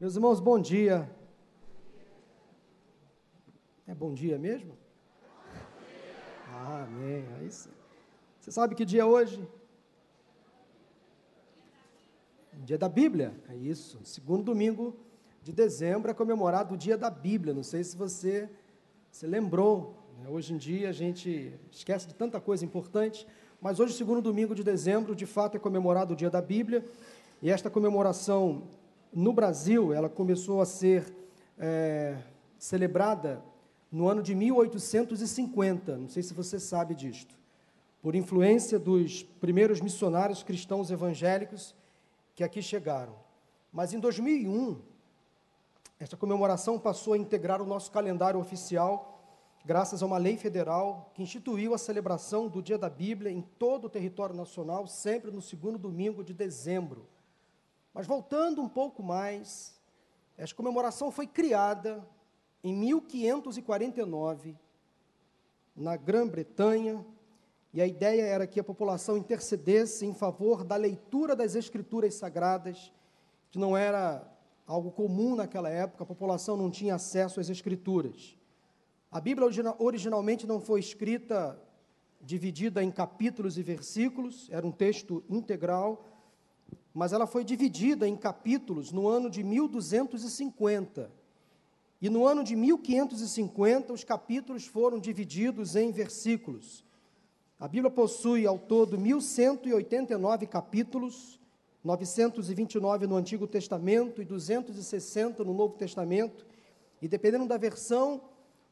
Meus irmãos, bom dia. É bom dia mesmo? Ah, amém. Você sabe que dia é hoje? Dia da Bíblia, é isso. Segundo domingo de dezembro é comemorado o dia da Bíblia. Não sei se você se lembrou. Né? Hoje em dia a gente esquece de tanta coisa importante, mas hoje, segundo domingo de dezembro, de fato é comemorado o dia da Bíblia. E esta comemoração no Brasil, ela começou a ser é, celebrada no ano de 1850. Não sei se você sabe disto. Por influência dos primeiros missionários cristãos evangélicos que aqui chegaram. Mas em 2001, esta comemoração passou a integrar o nosso calendário oficial, graças a uma lei federal que instituiu a celebração do Dia da Bíblia em todo o território nacional, sempre no segundo domingo de dezembro. Mas voltando um pouco mais, esta comemoração foi criada em 1549 na Grã-Bretanha, e a ideia era que a população intercedesse em favor da leitura das escrituras sagradas, que não era algo comum naquela época, a população não tinha acesso às escrituras. A Bíblia originalmente não foi escrita dividida em capítulos e versículos, era um texto integral, mas ela foi dividida em capítulos no ano de 1250. E no ano de 1550, os capítulos foram divididos em versículos. A Bíblia possui ao todo 1189 capítulos, 929 no Antigo Testamento e 260 no Novo Testamento. E dependendo da versão,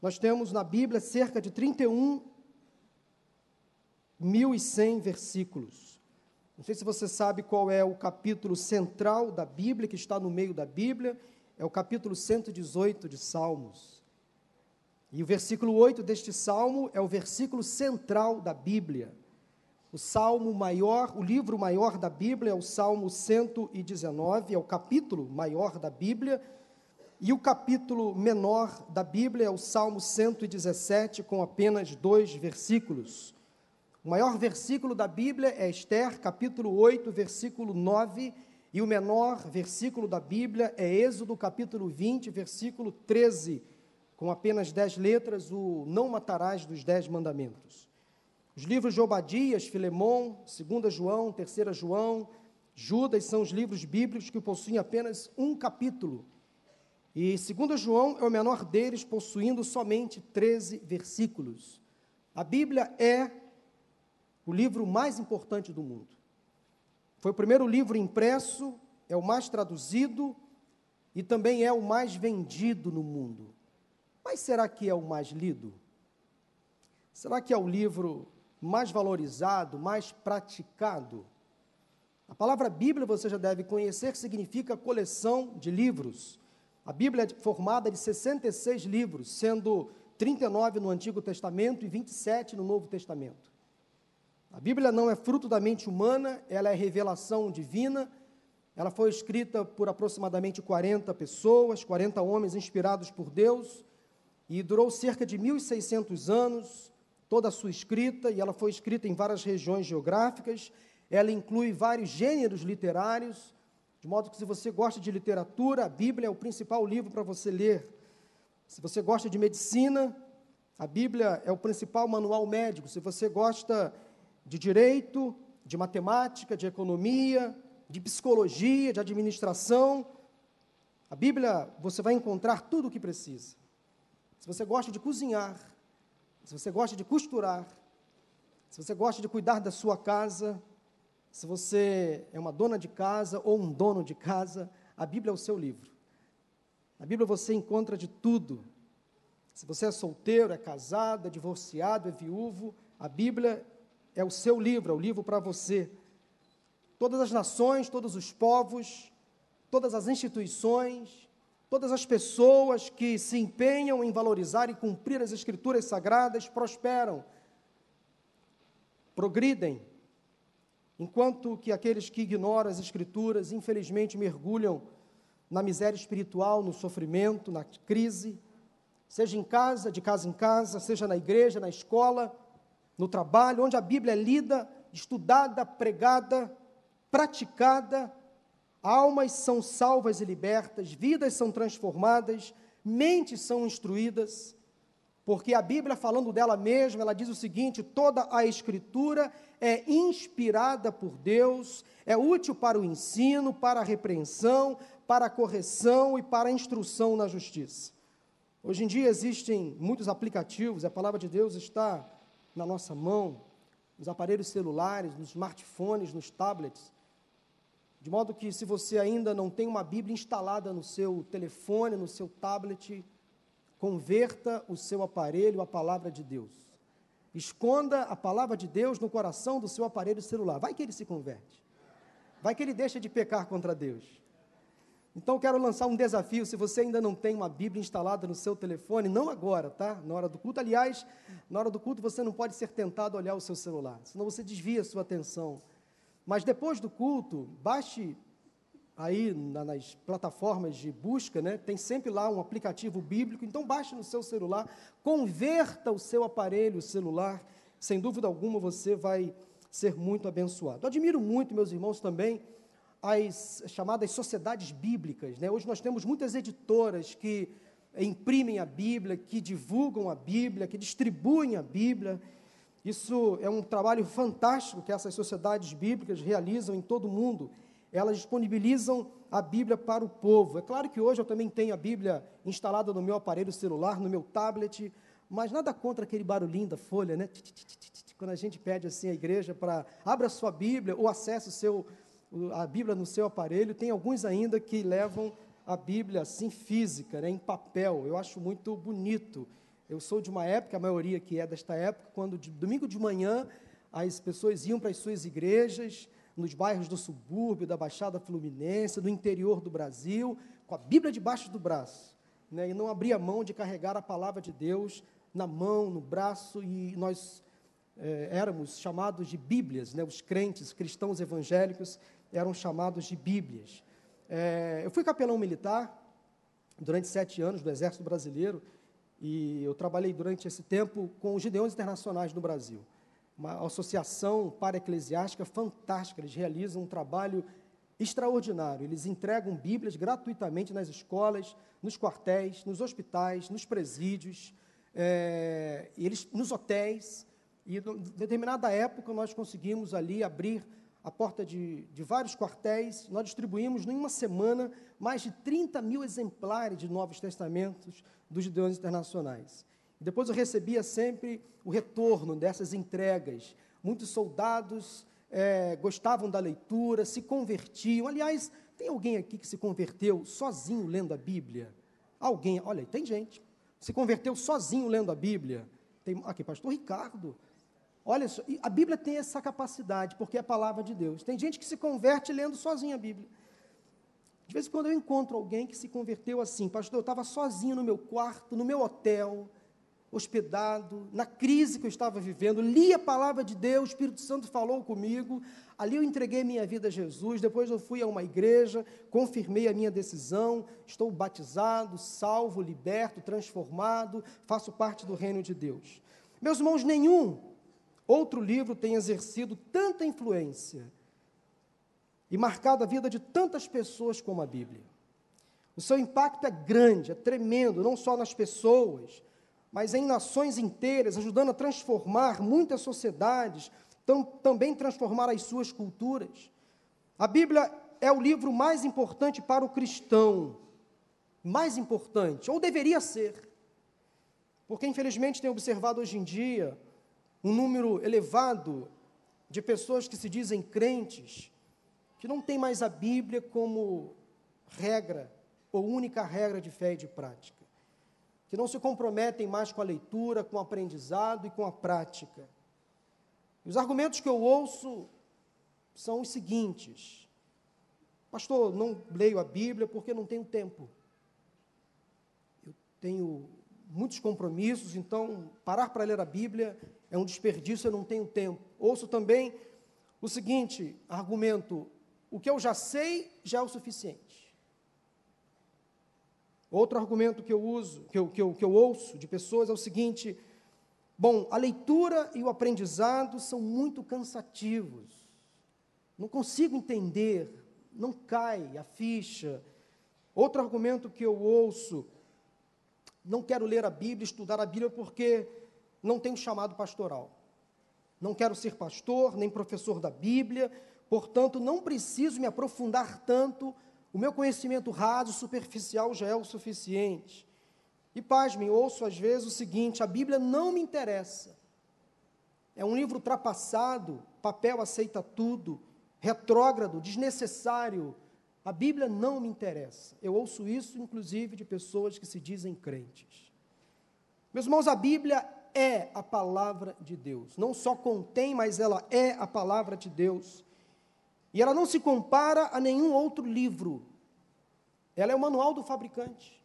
nós temos na Bíblia cerca de 31.100 versículos. Não sei se você sabe qual é o capítulo central da Bíblia, que está no meio da Bíblia, é o capítulo 118 de Salmos. E o versículo 8 deste salmo é o versículo central da Bíblia. O salmo maior, o livro maior da Bíblia é o Salmo 119, é o capítulo maior da Bíblia, e o capítulo menor da Bíblia é o Salmo 117, com apenas dois versículos. O maior versículo da Bíblia é Esther, capítulo 8, versículo 9, e o menor versículo da Bíblia é Êxodo, capítulo 20, versículo 13, com apenas dez letras, o não matarás dos dez mandamentos. Os livros de Obadias, Filemão, 2 João, 3 João, Judas são os livros bíblicos que possuem apenas um capítulo. E 2 João é o menor deles, possuindo somente 13 versículos. A Bíblia é o livro mais importante do mundo. Foi o primeiro livro impresso, é o mais traduzido e também é o mais vendido no mundo. Mas será que é o mais lido? Será que é o livro mais valorizado, mais praticado? A palavra Bíblia você já deve conhecer, significa coleção de livros. A Bíblia é formada de 66 livros, sendo 39 no Antigo Testamento e 27 no Novo Testamento. A Bíblia não é fruto da mente humana, ela é revelação divina. Ela foi escrita por aproximadamente 40 pessoas, 40 homens inspirados por Deus, e durou cerca de 1.600 anos, toda a sua escrita, e ela foi escrita em várias regiões geográficas. Ela inclui vários gêneros literários, de modo que, se você gosta de literatura, a Bíblia é o principal livro para você ler. Se você gosta de medicina, a Bíblia é o principal manual médico. Se você gosta de direito, de matemática, de economia, de psicologia, de administração. A Bíblia, você vai encontrar tudo o que precisa. Se você gosta de cozinhar, se você gosta de costurar, se você gosta de cuidar da sua casa, se você é uma dona de casa ou um dono de casa, a Bíblia é o seu livro. Na Bíblia você encontra de tudo. Se você é solteiro, é casado, é divorciado, é viúvo, a Bíblia é o seu livro, é o livro para você. Todas as nações, todos os povos, todas as instituições, todas as pessoas que se empenham em valorizar e cumprir as escrituras sagradas prosperam, progridem, enquanto que aqueles que ignoram as escrituras, infelizmente, mergulham na miséria espiritual, no sofrimento, na crise, seja em casa, de casa em casa, seja na igreja, na escola, no trabalho, onde a Bíblia é lida, estudada, pregada, praticada, almas são salvas e libertas, vidas são transformadas, mentes são instruídas, porque a Bíblia, falando dela mesma, ela diz o seguinte: toda a Escritura é inspirada por Deus, é útil para o ensino, para a repreensão, para a correção e para a instrução na justiça. Hoje em dia existem muitos aplicativos, a palavra de Deus está na nossa mão, nos aparelhos celulares, nos smartphones, nos tablets. De modo que, se você ainda não tem uma Bíblia instalada no seu telefone, no seu tablet, converta o seu aparelho à palavra de Deus. Esconda a palavra de Deus no coração do seu aparelho celular. Vai que ele se converte. Vai que ele deixa de pecar contra Deus. Então quero lançar um desafio, se você ainda não tem uma Bíblia instalada no seu telefone, não agora, tá? Na hora do culto, aliás, na hora do culto você não pode ser tentado a olhar o seu celular, senão você desvia a sua atenção. Mas depois do culto, baixe aí na, nas plataformas de busca, né? Tem sempre lá um aplicativo bíblico, então baixe no seu celular, converta o seu aparelho celular, sem dúvida alguma você vai ser muito abençoado. Admiro muito, meus irmãos, também as chamadas sociedades bíblicas. Né? Hoje nós temos muitas editoras que imprimem a Bíblia, que divulgam a Bíblia, que distribuem a Bíblia. Isso é um trabalho fantástico que essas sociedades bíblicas realizam em todo o mundo. Elas disponibilizam a Bíblia para o povo. É claro que hoje eu também tenho a Bíblia instalada no meu aparelho celular, no meu tablet, mas nada contra aquele barulhinho da folha, né? Quando a gente pede assim à igreja para abra sua Bíblia ou acesse o seu a Bíblia no seu aparelho. Tem alguns ainda que levam a Bíblia assim física, né, em papel. Eu acho muito bonito. Eu sou de uma época, a maioria que é desta época, quando de domingo de manhã as pessoas iam para as suas igrejas, nos bairros do subúrbio, da Baixada Fluminense, do interior do Brasil, com a Bíblia debaixo do braço, né, e não abria mão de carregar a palavra de Deus na mão, no braço, e nós é, éramos chamados de Bíblias, né, os crentes, cristãos evangélicos, eram chamados de Bíblias. É, eu fui capelão militar durante sete anos do Exército Brasileiro e eu trabalhei durante esse tempo com os Gideões Internacionais do Brasil, uma associação para-eclesiástica fantástica. Eles realizam um trabalho extraordinário. Eles entregam Bíblias gratuitamente nas escolas, nos quartéis, nos hospitais, nos presídios, é, eles, nos hotéis. E, em determinada época, nós conseguimos ali abrir a porta de, de vários quartéis, nós distribuímos em uma semana mais de 30 mil exemplares de Novos Testamentos dos Gideões Internacionais. Depois eu recebia sempre o retorno dessas entregas. Muitos soldados é, gostavam da leitura, se convertiam. Aliás, tem alguém aqui que se converteu sozinho lendo a Bíblia? Alguém, olha, tem gente. Se converteu sozinho lendo a Bíblia. Tem aqui, pastor Ricardo. Olha só, a Bíblia tem essa capacidade, porque é a palavra de Deus. Tem gente que se converte lendo sozinho a Bíblia. De vez em quando eu encontro alguém que se converteu assim, pastor, eu estava sozinho no meu quarto, no meu hotel, hospedado, na crise que eu estava vivendo, li a palavra de Deus, o Espírito Santo falou comigo, ali eu entreguei minha vida a Jesus, depois eu fui a uma igreja, confirmei a minha decisão, estou batizado, salvo, liberto, transformado, faço parte do reino de Deus. Meus irmãos, nenhum outro livro tem exercido tanta influência e marcado a vida de tantas pessoas como a Bíblia. O seu impacto é grande, é tremendo, não só nas pessoas, mas em nações inteiras, ajudando a transformar muitas sociedades, tam, também transformar as suas culturas. A Bíblia é o livro mais importante para o cristão, mais importante, ou deveria ser, porque infelizmente tem observado hoje em dia um número elevado de pessoas que se dizem crentes, que não tem mais a Bíblia como regra ou única regra de fé e de prática, que não se comprometem mais com a leitura, com o aprendizado e com a prática. Os argumentos que eu ouço são os seguintes: Pastor, não leio a Bíblia porque não tenho tempo. Eu tenho muitos compromissos, então parar para ler a Bíblia é um desperdício, eu não tenho tempo. Ouço também o seguinte argumento: o que eu já sei já é o suficiente. Outro argumento que eu uso, que eu, que eu, que eu ouço de pessoas é o seguinte: bom, a leitura e o aprendizado são muito cansativos. Não consigo entender não cai a ficha. Outro argumento que eu ouço, não quero ler a Bíblia, estudar a Bíblia porque não tenho chamado pastoral. Não quero ser pastor, nem professor da Bíblia, portanto, não preciso me aprofundar tanto, o meu conhecimento raso, superficial já é o suficiente. E pasmem, ouço às vezes o seguinte: a Bíblia não me interessa. É um livro ultrapassado, papel aceita tudo, retrógrado, desnecessário. A Bíblia não me interessa. Eu ouço isso, inclusive, de pessoas que se dizem crentes. Meus irmãos, a Bíblia é a palavra de Deus. Não só contém, mas ela é a palavra de Deus. E ela não se compara a nenhum outro livro. Ela é o manual do fabricante.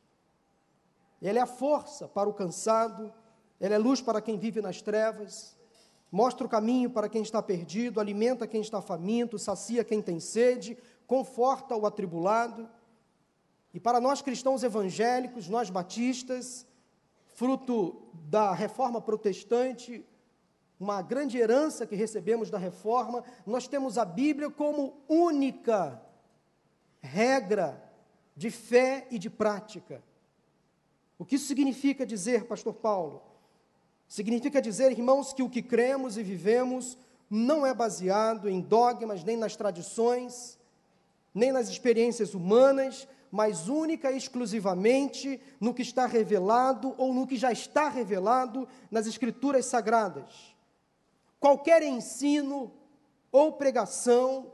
Ela é a força para o cansado, ela é luz para quem vive nas trevas, mostra o caminho para quem está perdido, alimenta quem está faminto, sacia quem tem sede, conforta o atribulado. E para nós cristãos evangélicos, nós batistas, fruto da reforma protestante, uma grande herança que recebemos da reforma, nós temos a Bíblia como única regra de fé e de prática. O que isso significa dizer, Pastor Paulo? Significa dizer, irmãos, que o que cremos e vivemos não é baseado em dogmas, nem nas tradições, nem nas experiências humanas, mas única e exclusivamente no que está revelado ou no que já está revelado nas Escrituras Sagradas. Qualquer ensino ou pregação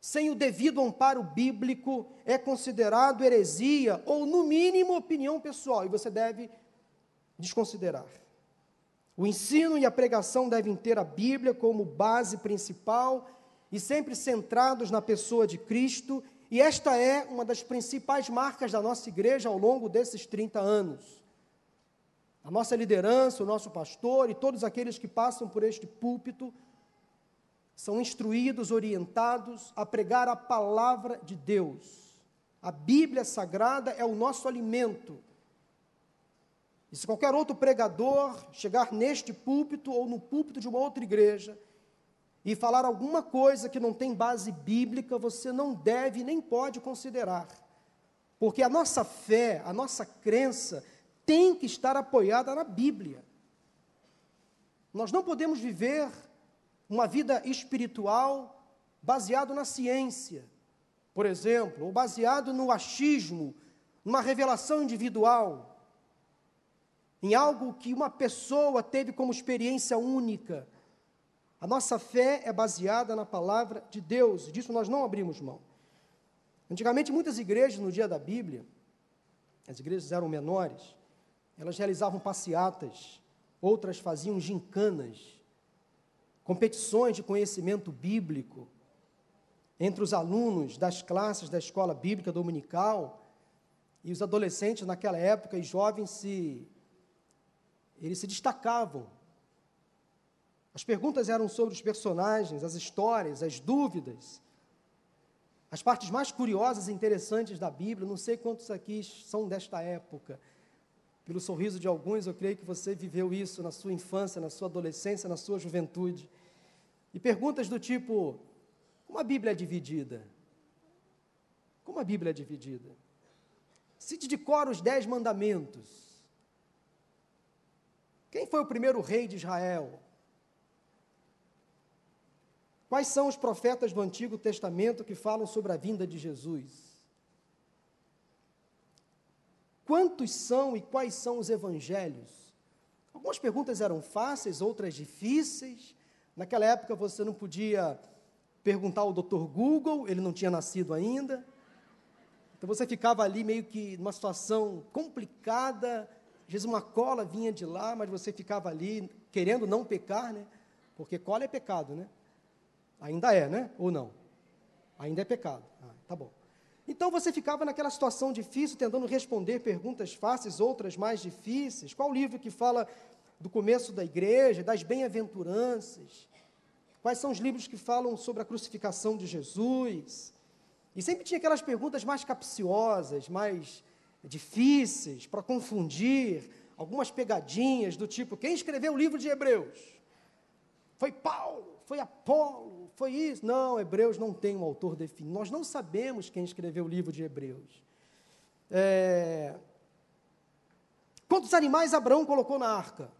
sem o devido amparo bíblico é considerado heresia ou, no mínimo, opinião pessoal, e você deve desconsiderar. O ensino e a pregação devem ter a Bíblia como base principal e sempre centrados na pessoa de Cristo e esta é uma das principais marcas da nossa igreja ao longo desses 30 anos. A nossa liderança, o nosso pastor e todos aqueles que passam por este púlpito são instruídos, orientados a pregar a palavra de Deus. A Bíblia Sagrada é o nosso alimento. E se qualquer outro pregador chegar neste púlpito ou no púlpito de uma outra igreja e falar alguma coisa que não tem base bíblica, você não deve nem pode considerar. Porque a nossa fé, a nossa crença, tem que estar apoiada na Bíblia. Nós não podemos viver uma vida espiritual baseado na ciência, por exemplo, ou baseado no achismo, numa revelação individual, em algo que uma pessoa teve como experiência única. A nossa fé é baseada na palavra de Deus, e disso nós não abrimos mão. Antigamente, muitas igrejas, no dia da Bíblia, as igrejas eram menores, elas realizavam passeatas, outras faziam gincanas, competições de conhecimento bíblico entre os alunos das classes da escola bíblica dominical, e os adolescentes naquela época e jovens se eles se destacavam as perguntas eram sobre os personagens, as histórias, as dúvidas, as partes mais curiosas e interessantes da Bíblia. Não sei quantos aqui são desta época. Pelo sorriso de alguns, eu creio que você viveu isso na sua infância, na sua adolescência, na sua juventude. E perguntas do tipo: como a Bíblia é dividida? Como a Bíblia é dividida? Cite de cor os dez mandamentos. Quem foi o primeiro rei de Israel? Quais são os profetas do Antigo Testamento que falam sobre a vinda de Jesus? Quantos são e quais são os evangelhos? Algumas perguntas eram fáceis, outras difíceis. Naquela época você não podia perguntar ao Dr. Google, ele não tinha nascido ainda. Então você ficava ali meio que numa situação complicada. Às vezes uma cola vinha de lá, mas você ficava ali querendo não pecar, né? Porque cola é pecado, né? Ainda é, né? Ou não? Ainda é pecado. Ah, tá bom. Então você ficava naquela situação difícil, tentando responder perguntas fáceis, outras mais difíceis. Qual livro que fala do começo da igreja, das bem-aventuranças? Quais são os livros que falam sobre a crucificação de Jesus? E sempre tinha aquelas perguntas mais capciosas, mais difíceis, para confundir, algumas pegadinhas do tipo: quem escreveu o livro de Hebreus? Foi Paulo foi Apolo, foi isso. Não, Hebreus não tem um autor definido. Nós não sabemos quem escreveu o livro de Hebreus. É... Quantos animais Abraão colocou na arca?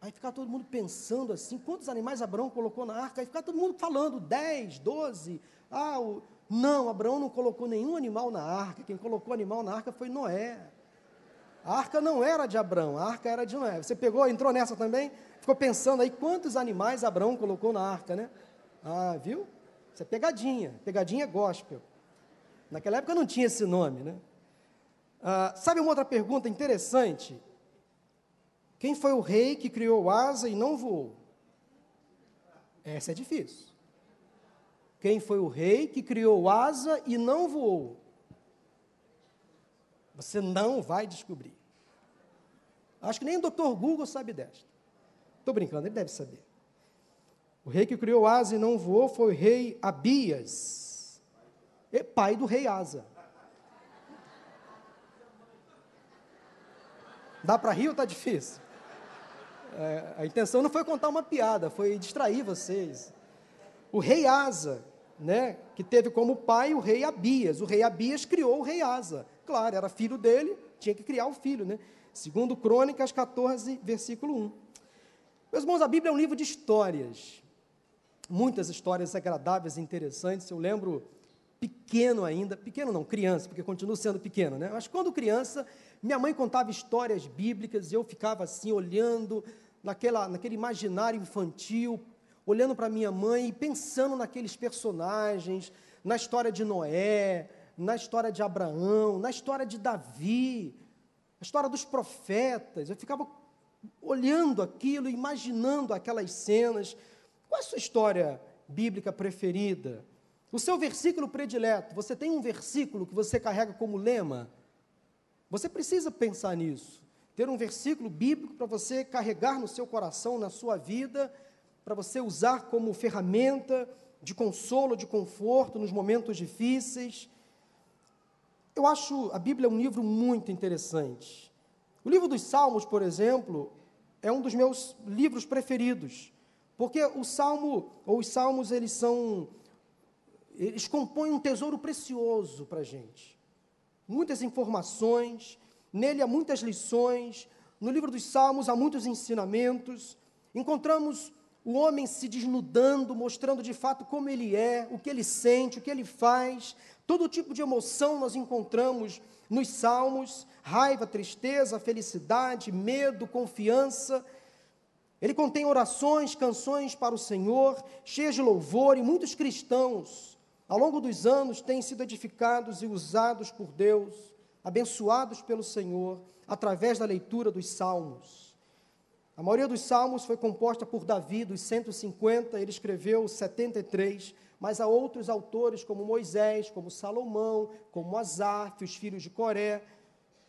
Aí ficar todo mundo pensando assim, quantos animais Abraão colocou na arca? Aí ficar todo mundo falando, 10, 12. Ah, o... não, Abraão não colocou nenhum animal na arca. Quem colocou animal na arca foi Noé. A arca não era de Abraão, a arca era de Noé. Você pegou, entrou nessa também? Ficou pensando aí quantos animais Abraão colocou na arca, né? Ah, viu? Isso é pegadinha, pegadinha gospel. Naquela época não tinha esse nome, né? Ah, sabe uma outra pergunta interessante? Quem foi o rei que criou asa e não voou? Essa é difícil. Quem foi o rei que criou asa e não voou? Você não vai descobrir. Acho que nem o doutor Google sabe desta. Estou brincando, ele deve saber. O rei que criou asa e não voou foi o rei Abias, pai do rei Asa. Dá para rir ou está difícil? É, a intenção não foi contar uma piada, foi distrair vocês. O rei Asa, né, que teve como pai o rei Abias. O rei Abias criou o rei Asa. Claro, era filho dele, tinha que criar o filho, né? Segundo Crônicas 14, versículo 1. Meus irmãos, a Bíblia é um livro de histórias. Muitas histórias agradáveis interessantes. Eu lembro pequeno ainda, pequeno não, criança, porque continuo sendo pequeno, né? Mas quando criança, minha mãe contava histórias bíblicas e eu ficava assim olhando naquela, naquele imaginário infantil, olhando para minha mãe e pensando naqueles personagens, na história de Noé, na história de Abraão, na história de Davi, a história dos profetas. Eu ficava olhando aquilo, imaginando aquelas cenas. Qual é a sua história bíblica preferida? O seu versículo predileto, você tem um versículo que você carrega como lema? Você precisa pensar nisso. Ter um versículo bíblico para você carregar no seu coração, na sua vida, para você usar como ferramenta de consolo, de conforto nos momentos difíceis. Eu acho a Bíblia um livro muito interessante. O livro dos Salmos, por exemplo, é um dos meus livros preferidos, porque o Salmo ou os Salmos eles são eles compõem um tesouro precioso para a gente. Muitas informações, nele há muitas lições, no livro dos Salmos há muitos ensinamentos. Encontramos o homem se desnudando, mostrando de fato como ele é, o que ele sente, o que ele faz. Todo tipo de emoção nós encontramos nos salmos: raiva, tristeza, felicidade, medo, confiança. Ele contém orações, canções para o Senhor, cheias de louvor, e muitos cristãos, ao longo dos anos, têm sido edificados e usados por Deus, abençoados pelo Senhor, através da leitura dos salmos. A maioria dos salmos foi composta por Davi, dos 150, ele escreveu 73, mas há outros autores como Moisés, como Salomão, como Asaf, os filhos de Coré.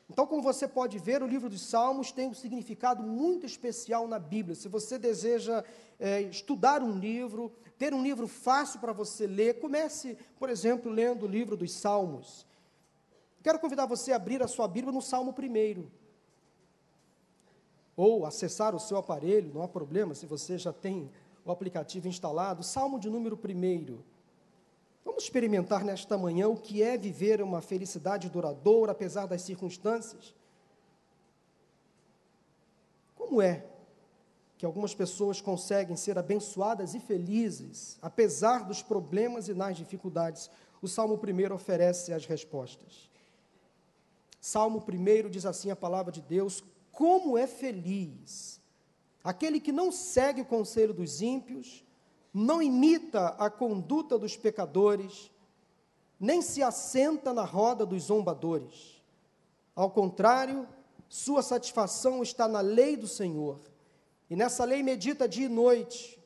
Então, como você pode ver, o livro dos Salmos tem um significado muito especial na Bíblia. Se você deseja é, estudar um livro, ter um livro fácil para você ler, comece, por exemplo, lendo o livro dos Salmos. Quero convidar você a abrir a sua Bíblia no Salmo 1 ou acessar o seu aparelho, não há problema se você já tem o aplicativo instalado. Salmo de número 1. Vamos experimentar nesta manhã o que é viver uma felicidade duradoura, apesar das circunstâncias? Como é que algumas pessoas conseguem ser abençoadas e felizes, apesar dos problemas e nas dificuldades? O Salmo 1 oferece as respostas. Salmo 1 diz assim a palavra de Deus: como é feliz aquele que não segue o conselho dos ímpios, não imita a conduta dos pecadores, nem se assenta na roda dos zombadores. Ao contrário, sua satisfação está na lei do Senhor, e nessa lei medita dia e noite.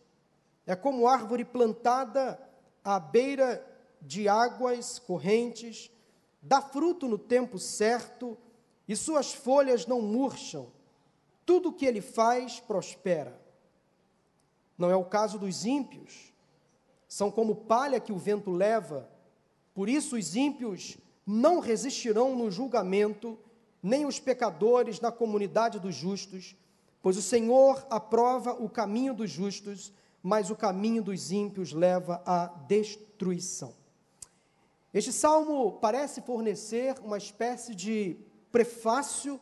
É como árvore plantada à beira de águas correntes, dá fruto no tempo certo, e suas folhas não murcham, tudo o que ele faz prospera. Não é o caso dos ímpios, são como palha que o vento leva, por isso os ímpios não resistirão no julgamento, nem os pecadores na comunidade dos justos, pois o Senhor aprova o caminho dos justos, mas o caminho dos ímpios leva à destruição. Este salmo parece fornecer uma espécie de prefácio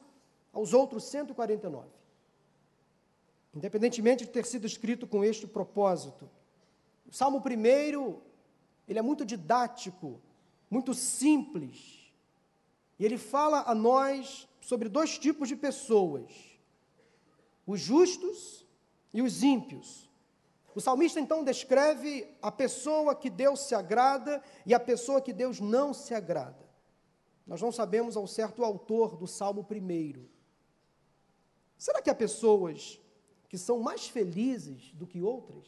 aos outros 149. Independentemente de ter sido escrito com este propósito, o Salmo primeiro, ele é muito didático, muito simples. E ele fala a nós sobre dois tipos de pessoas: os justos e os ímpios. O salmista então descreve a pessoa que Deus se agrada e a pessoa que Deus não se agrada. Nós não sabemos ao certo o autor do salmo primeiro. Será que há pessoas que são mais felizes do que outras?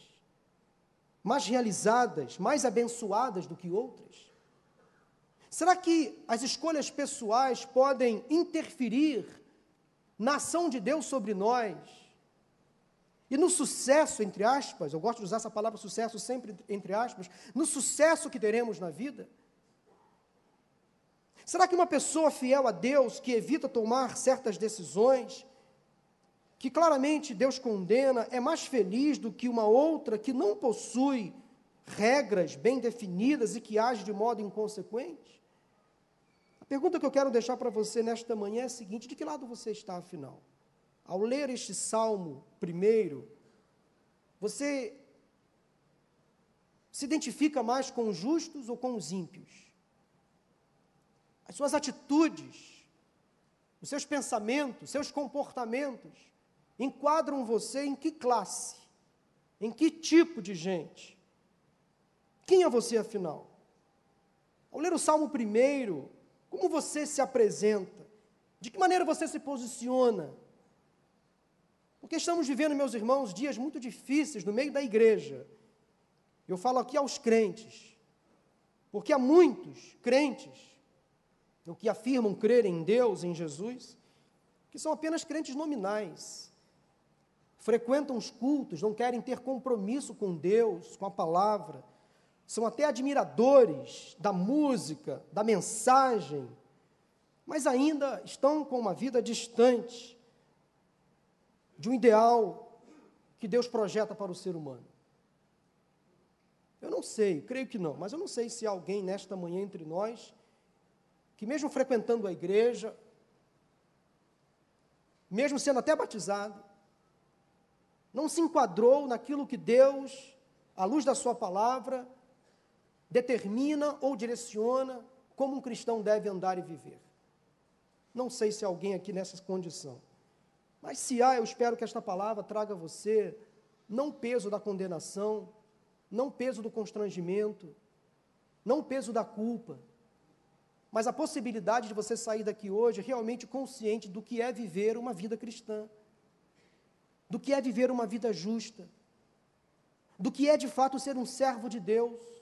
Mais realizadas, mais abençoadas do que outras? Será que as escolhas pessoais podem interferir na ação de Deus sobre nós? E no sucesso, entre aspas, eu gosto de usar essa palavra sucesso sempre entre aspas, no sucesso que teremos na vida? Será que uma pessoa fiel a Deus, que evita tomar certas decisões, que claramente Deus condena, é mais feliz do que uma outra que não possui regras bem definidas e que age de modo inconsequente? A pergunta que eu quero deixar para você nesta manhã é a seguinte: de que lado você está, afinal? Ao ler este salmo primeiro, você se identifica mais com os justos ou com os ímpios? As suas atitudes, os seus pensamentos, seus comportamentos enquadram você em que classe? Em que tipo de gente? Quem é você, afinal? Ao ler o Salmo primeiro, como você se apresenta? De que maneira você se posiciona? Porque estamos vivendo, meus irmãos, dias muito difíceis no meio da igreja. Eu falo aqui aos crentes, porque há muitos crentes, o que afirmam crer em Deus, em Jesus, que são apenas crentes nominais. Frequentam os cultos, não querem ter compromisso com Deus, com a palavra são até admiradores da música, da mensagem, mas ainda estão com uma vida distante de um ideal que Deus projeta para o ser humano. Eu não sei, creio que não, mas eu não sei se há alguém nesta manhã entre nós que, mesmo frequentando a igreja, mesmo sendo até batizado, não se enquadrou naquilo que Deus, à luz da Sua palavra, determina ou direciona como um cristão deve andar e viver. Não sei se há alguém aqui nessa condição. Mas se há, eu espero que esta palavra traga a você não peso da condenação, não peso do constrangimento, não peso da culpa, mas a possibilidade de você sair daqui hoje realmente consciente do que é viver uma vida cristã, do que é viver uma vida justa, do que é de fato ser um servo de Deus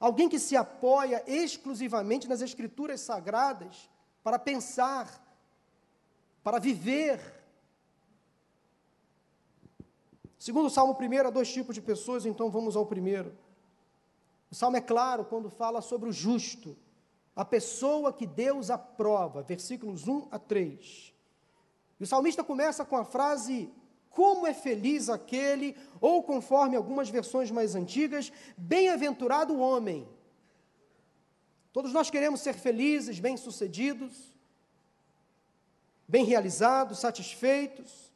Alguém que se apoia exclusivamente nas Escrituras sagradas para pensar, para viver. Segundo o Salmo primeiro, há dois tipos de pessoas, então vamos ao primeiro. O Salmo é claro quando fala sobre o justo, a pessoa que Deus aprova, versículos 1 a 3. E o salmista começa com a frase como é feliz aquele, ou conforme algumas versões mais antigas, bem-aventurado o homem. Todos nós queremos ser felizes, bem-sucedidos, bem realizados, satisfeitos,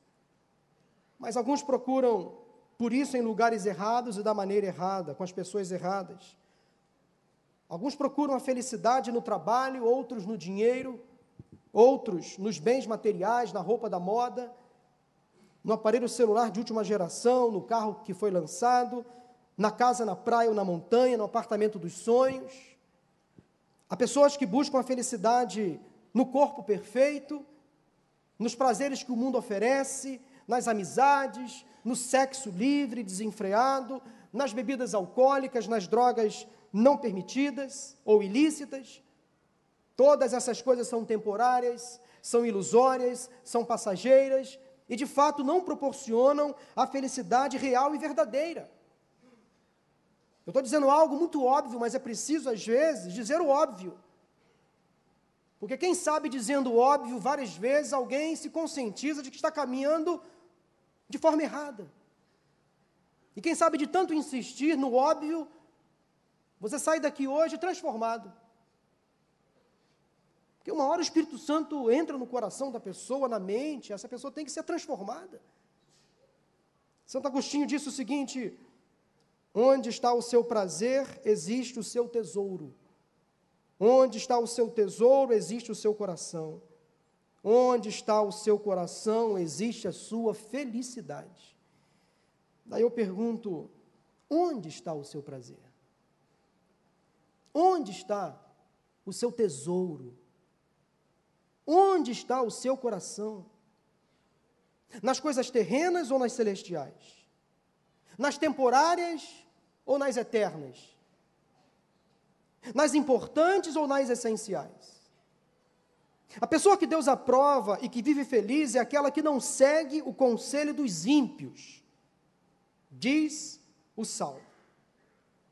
mas alguns procuram por isso em lugares errados e da maneira errada, com as pessoas erradas. Alguns procuram a felicidade no trabalho, outros no dinheiro, outros nos bens materiais, na roupa da moda no aparelho celular de última geração, no carro que foi lançado, na casa na praia ou na montanha, no apartamento dos sonhos. Há pessoas que buscam a felicidade no corpo perfeito, nos prazeres que o mundo oferece, nas amizades, no sexo livre, desenfreado, nas bebidas alcoólicas, nas drogas não permitidas ou ilícitas. Todas essas coisas são temporárias, são ilusórias, são passageiras, e de fato não proporcionam a felicidade real e verdadeira. Eu estou dizendo algo muito óbvio, mas é preciso, às vezes, dizer o óbvio. Porque quem sabe dizendo o óbvio, várias vezes alguém se conscientiza de que está caminhando de forma errada. E quem sabe de tanto insistir no óbvio, você sai daqui hoje transformado. Porque uma hora o Espírito Santo entra no coração da pessoa, na mente, essa pessoa tem que ser transformada. Santo Agostinho disse o seguinte: onde está o seu prazer, existe o seu tesouro. Onde está o seu tesouro, existe o seu coração. Onde está o seu coração, existe a sua felicidade. Daí eu pergunto: onde está o seu prazer? Onde está o seu tesouro? Onde está o seu coração? Nas coisas terrenas ou nas celestiais? Nas temporárias ou nas eternas? Nas importantes ou nas essenciais? A pessoa que Deus aprova e que vive feliz é aquela que não segue o conselho dos ímpios, diz o Salmo.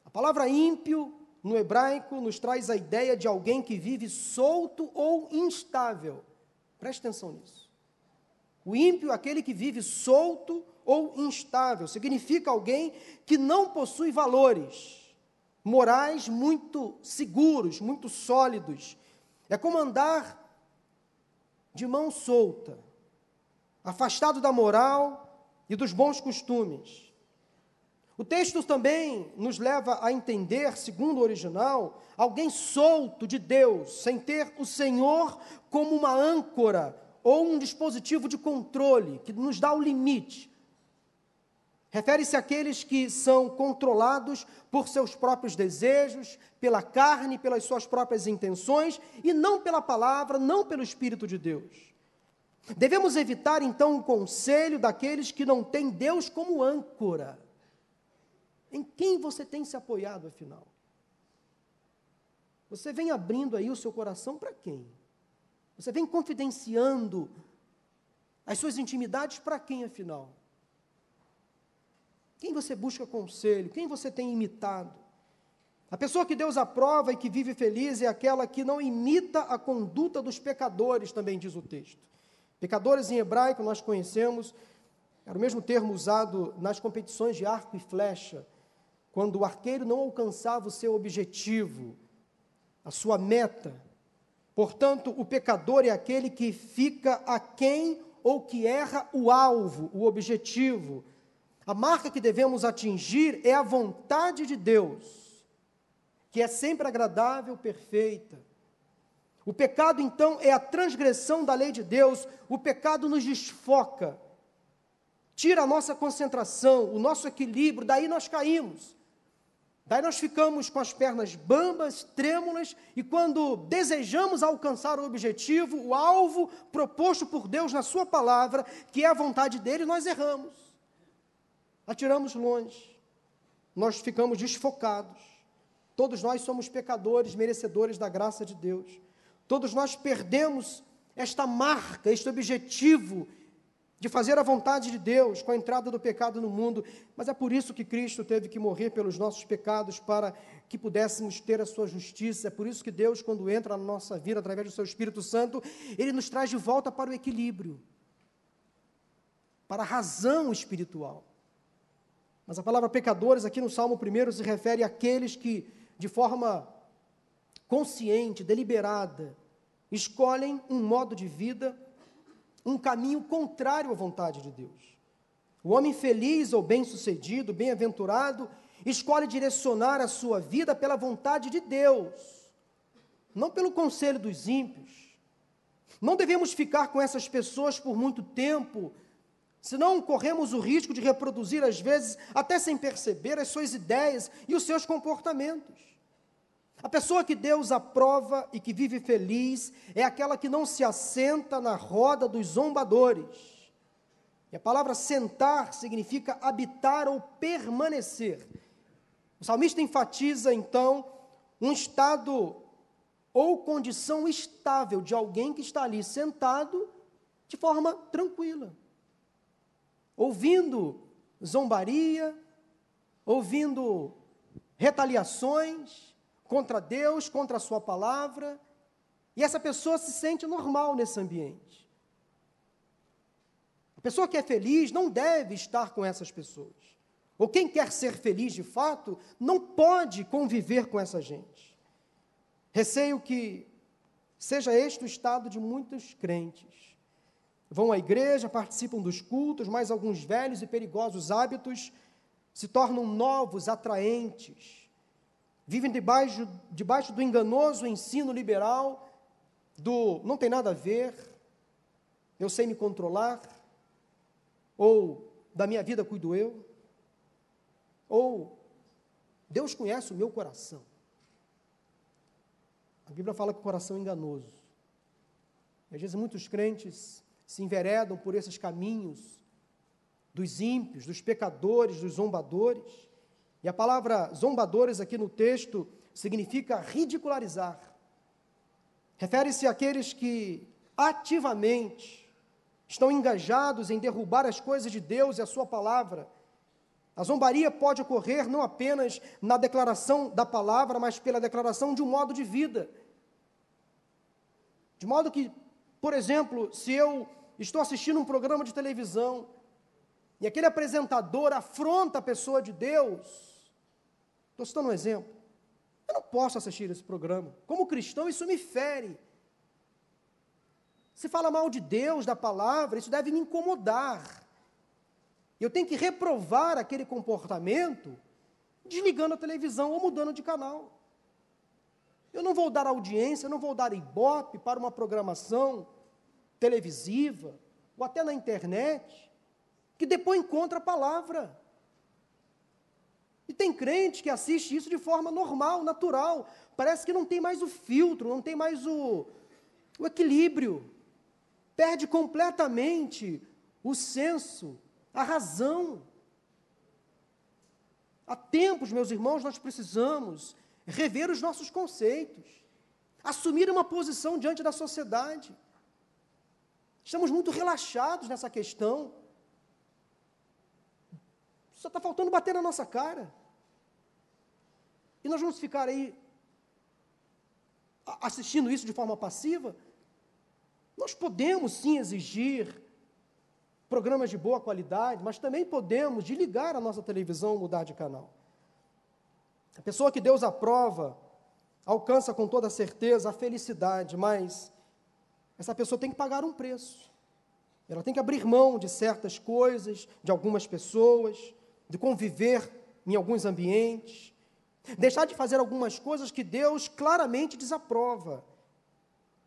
A palavra ímpio no hebraico nos traz a ideia de alguém que vive solto ou instável. Preste atenção nisso. O ímpio é aquele que vive solto ou instável, significa alguém que não possui valores morais muito seguros, muito sólidos. É como andar de mão solta, afastado da moral e dos bons costumes. O texto também nos leva a entender, segundo o original, alguém solto de Deus, sem ter o Senhor como uma âncora ou um dispositivo de controle que nos dá o limite, Refere-se àqueles que são controlados por seus próprios desejos, pela carne, pelas suas próprias intenções e não pela palavra, não pelo Espírito de Deus. Devemos evitar então o conselho daqueles que não têm Deus como âncora. Em quem você tem se apoiado, afinal? Você vem abrindo aí o seu coração para quem? Você vem confidenciando as suas intimidades para quem, afinal? Quem você busca conselho? Quem você tem imitado? A pessoa que Deus aprova e que vive feliz é aquela que não imita a conduta dos pecadores, também diz o texto. Pecadores em hebraico nós conhecemos, era o mesmo termo usado nas competições de arco e flecha, quando o arqueiro não alcançava o seu objetivo, a sua meta. Portanto, o pecador é aquele que fica aquém ou que erra o alvo, o objetivo. A marca que devemos atingir é a vontade de Deus, que é sempre agradável, perfeita. O pecado, então, é a transgressão da lei de Deus, o pecado nos desfoca, tira a nossa concentração, o nosso equilíbrio, daí nós caímos. Daí nós ficamos com as pernas bambas, trêmulas, e quando desejamos alcançar o objetivo, o alvo proposto por Deus na Sua palavra, que é a vontade dele, nós erramos atiramos longe, nós ficamos desfocados. Todos nós somos pecadores, merecedores da graça de Deus. Todos nós perdemos esta marca, este objetivo de fazer a vontade de Deus com a entrada do pecado no mundo, mas é por isso que Cristo teve que morrer pelos nossos pecados para que pudéssemos ter a sua justiça. É por isso que Deus, quando entra na nossa vida através do seu Espírito Santo, ele nos traz de volta para o equilíbrio, para a razão espiritual. Mas a palavra pecadores aqui no Salmo 1 se refere àqueles que, de forma consciente, deliberada, escolhem um modo de vida, um caminho contrário à vontade de Deus. O homem feliz ou bem-sucedido, bem-aventurado, escolhe direcionar a sua vida pela vontade de Deus, não pelo conselho dos ímpios. Não devemos ficar com essas pessoas por muito tempo, Senão corremos o risco de reproduzir, às vezes, até sem perceber, as suas ideias e os seus comportamentos. A pessoa que Deus aprova e que vive feliz é aquela que não se assenta na roda dos zombadores. E a palavra sentar significa habitar ou permanecer. O salmista enfatiza, então, um estado ou condição estável de alguém que está ali sentado de forma tranquila ouvindo zombaria, ouvindo retaliações contra Deus, contra a Sua palavra, e essa pessoa se sente normal nesse ambiente. A pessoa que é feliz não deve estar com essas pessoas. ou quem quer ser feliz de fato, não pode conviver com essa gente. Receio que seja este o estado de muitos crentes. Vão à igreja, participam dos cultos, mas alguns velhos e perigosos hábitos se tornam novos, atraentes. Vivem debaixo, debaixo do enganoso ensino liberal, do não tem nada a ver, eu sei me controlar, ou da minha vida cuido eu. Ou Deus conhece o meu coração. A Bíblia fala que o coração é enganoso. E às vezes muitos crentes se enveredam por esses caminhos dos ímpios, dos pecadores, dos zombadores. E a palavra zombadores aqui no texto significa ridicularizar. Refere-se àqueles que ativamente estão engajados em derrubar as coisas de Deus e a Sua palavra a zombaria pode ocorrer não apenas na declaração da palavra, mas pela declaração de um modo de vida. De modo que, por exemplo, se eu estou assistindo um programa de televisão e aquele apresentador afronta a pessoa de Deus, estou citando um exemplo, eu não posso assistir esse programa. Como cristão, isso me fere. Se fala mal de Deus, da palavra, isso deve me incomodar. Eu tenho que reprovar aquele comportamento desligando a televisão ou mudando de canal. Eu não vou dar audiência, eu não vou dar ibope para uma programação televisiva ou até na internet que depois encontra a palavra. E tem crente que assiste isso de forma normal, natural. Parece que não tem mais o filtro, não tem mais o, o equilíbrio. Perde completamente o senso a razão. Há tempos, meus irmãos, nós precisamos rever os nossos conceitos, assumir uma posição diante da sociedade. Estamos muito relaxados nessa questão. Só está faltando bater na nossa cara. E nós vamos ficar aí assistindo isso de forma passiva? Nós podemos sim exigir programas de boa qualidade, mas também podemos desligar a nossa televisão, mudar de canal. A pessoa que Deus aprova alcança com toda certeza a felicidade, mas essa pessoa tem que pagar um preço. Ela tem que abrir mão de certas coisas, de algumas pessoas, de conviver em alguns ambientes, deixar de fazer algumas coisas que Deus claramente desaprova.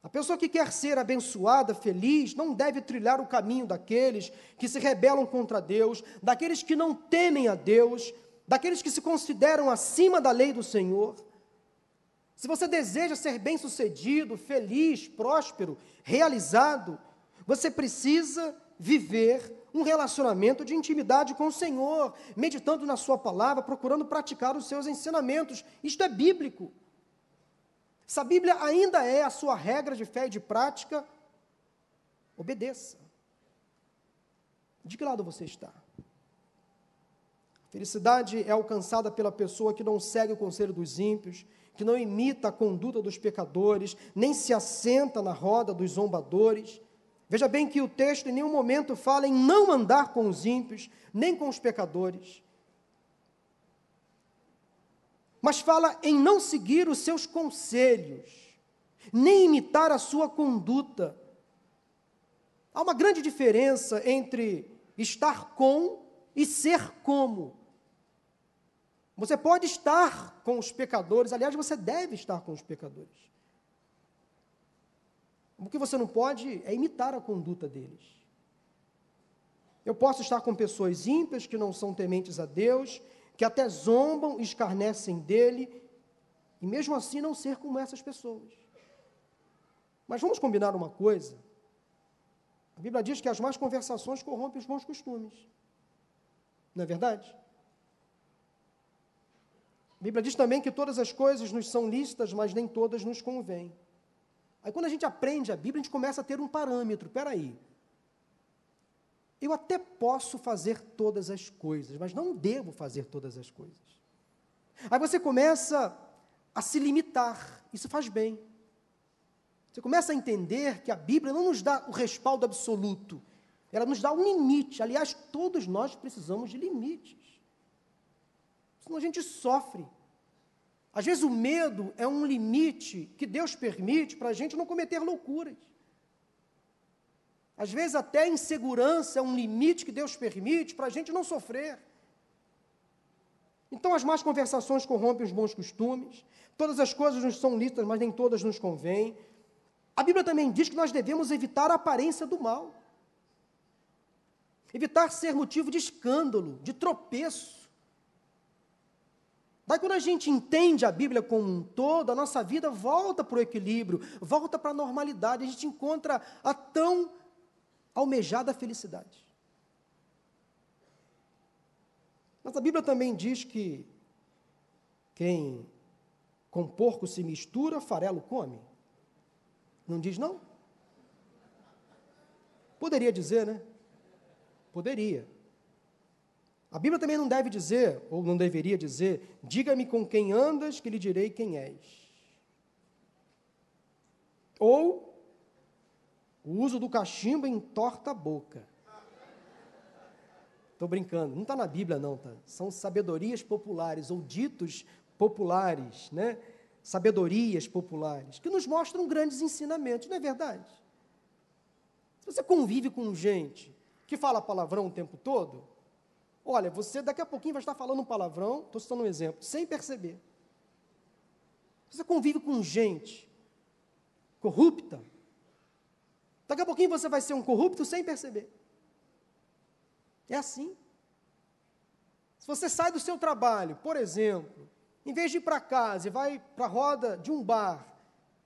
A pessoa que quer ser abençoada, feliz, não deve trilhar o caminho daqueles que se rebelam contra Deus, daqueles que não temem a Deus, daqueles que se consideram acima da lei do Senhor. Se você deseja ser bem-sucedido, feliz, próspero, realizado, você precisa viver um relacionamento de intimidade com o Senhor, meditando na Sua palavra, procurando praticar os seus ensinamentos. Isto é bíblico. Se a Bíblia ainda é a sua regra de fé e de prática, obedeça. De que lado você está? Felicidade é alcançada pela pessoa que não segue o conselho dos ímpios, que não imita a conduta dos pecadores, nem se assenta na roda dos zombadores. Veja bem que o texto em nenhum momento fala em não andar com os ímpios, nem com os pecadores mas fala em não seguir os seus conselhos, nem imitar a sua conduta. Há uma grande diferença entre estar com e ser como. Você pode estar com os pecadores, aliás, você deve estar com os pecadores. O que você não pode é imitar a conduta deles. Eu posso estar com pessoas ímpias que não são tementes a Deus, que até zombam, escarnecem dele, e mesmo assim não ser como essas pessoas. Mas vamos combinar uma coisa. A Bíblia diz que as más conversações corrompem os bons costumes. Não é verdade? A Bíblia diz também que todas as coisas nos são lícitas, mas nem todas nos convêm. Aí quando a gente aprende a Bíblia, a gente começa a ter um parâmetro. Espera aí, eu até posso fazer todas as coisas, mas não devo fazer todas as coisas. Aí você começa a se limitar, isso faz bem. Você começa a entender que a Bíblia não nos dá o respaldo absoluto, ela nos dá um limite. Aliás, todos nós precisamos de limites. senão a gente sofre. Às vezes o medo é um limite que Deus permite para a gente não cometer loucuras. Às vezes até a insegurança é um limite que Deus permite para a gente não sofrer. Então as más conversações corrompem os bons costumes, todas as coisas nos são lícitas, mas nem todas nos convêm. A Bíblia também diz que nós devemos evitar a aparência do mal. Evitar ser motivo de escândalo, de tropeço. Daí, quando a gente entende a Bíblia como um todo, a nossa vida volta para o equilíbrio, volta para a normalidade, a gente encontra a tão almejada felicidade. Mas a Bíblia também diz que quem com porco se mistura, farelo come. Não diz não? Poderia dizer, né? Poderia. A Bíblia também não deve dizer, ou não deveria dizer, diga-me com quem andas, que lhe direi quem és. Ou o uso do cachimbo entorta a boca. Estou brincando, não está na Bíblia, não, tá? São sabedorias populares ou ditos populares, né? Sabedorias populares, que nos mostram grandes ensinamentos, não é verdade? Se você convive com gente que fala palavrão o tempo todo, olha, você daqui a pouquinho vai estar falando um palavrão, estou citando um exemplo, sem perceber. Você convive com gente corrupta, daqui a pouquinho você vai ser um corrupto sem perceber. É assim. Se você sai do seu trabalho, por exemplo, em vez de ir para casa e vai para a roda de um bar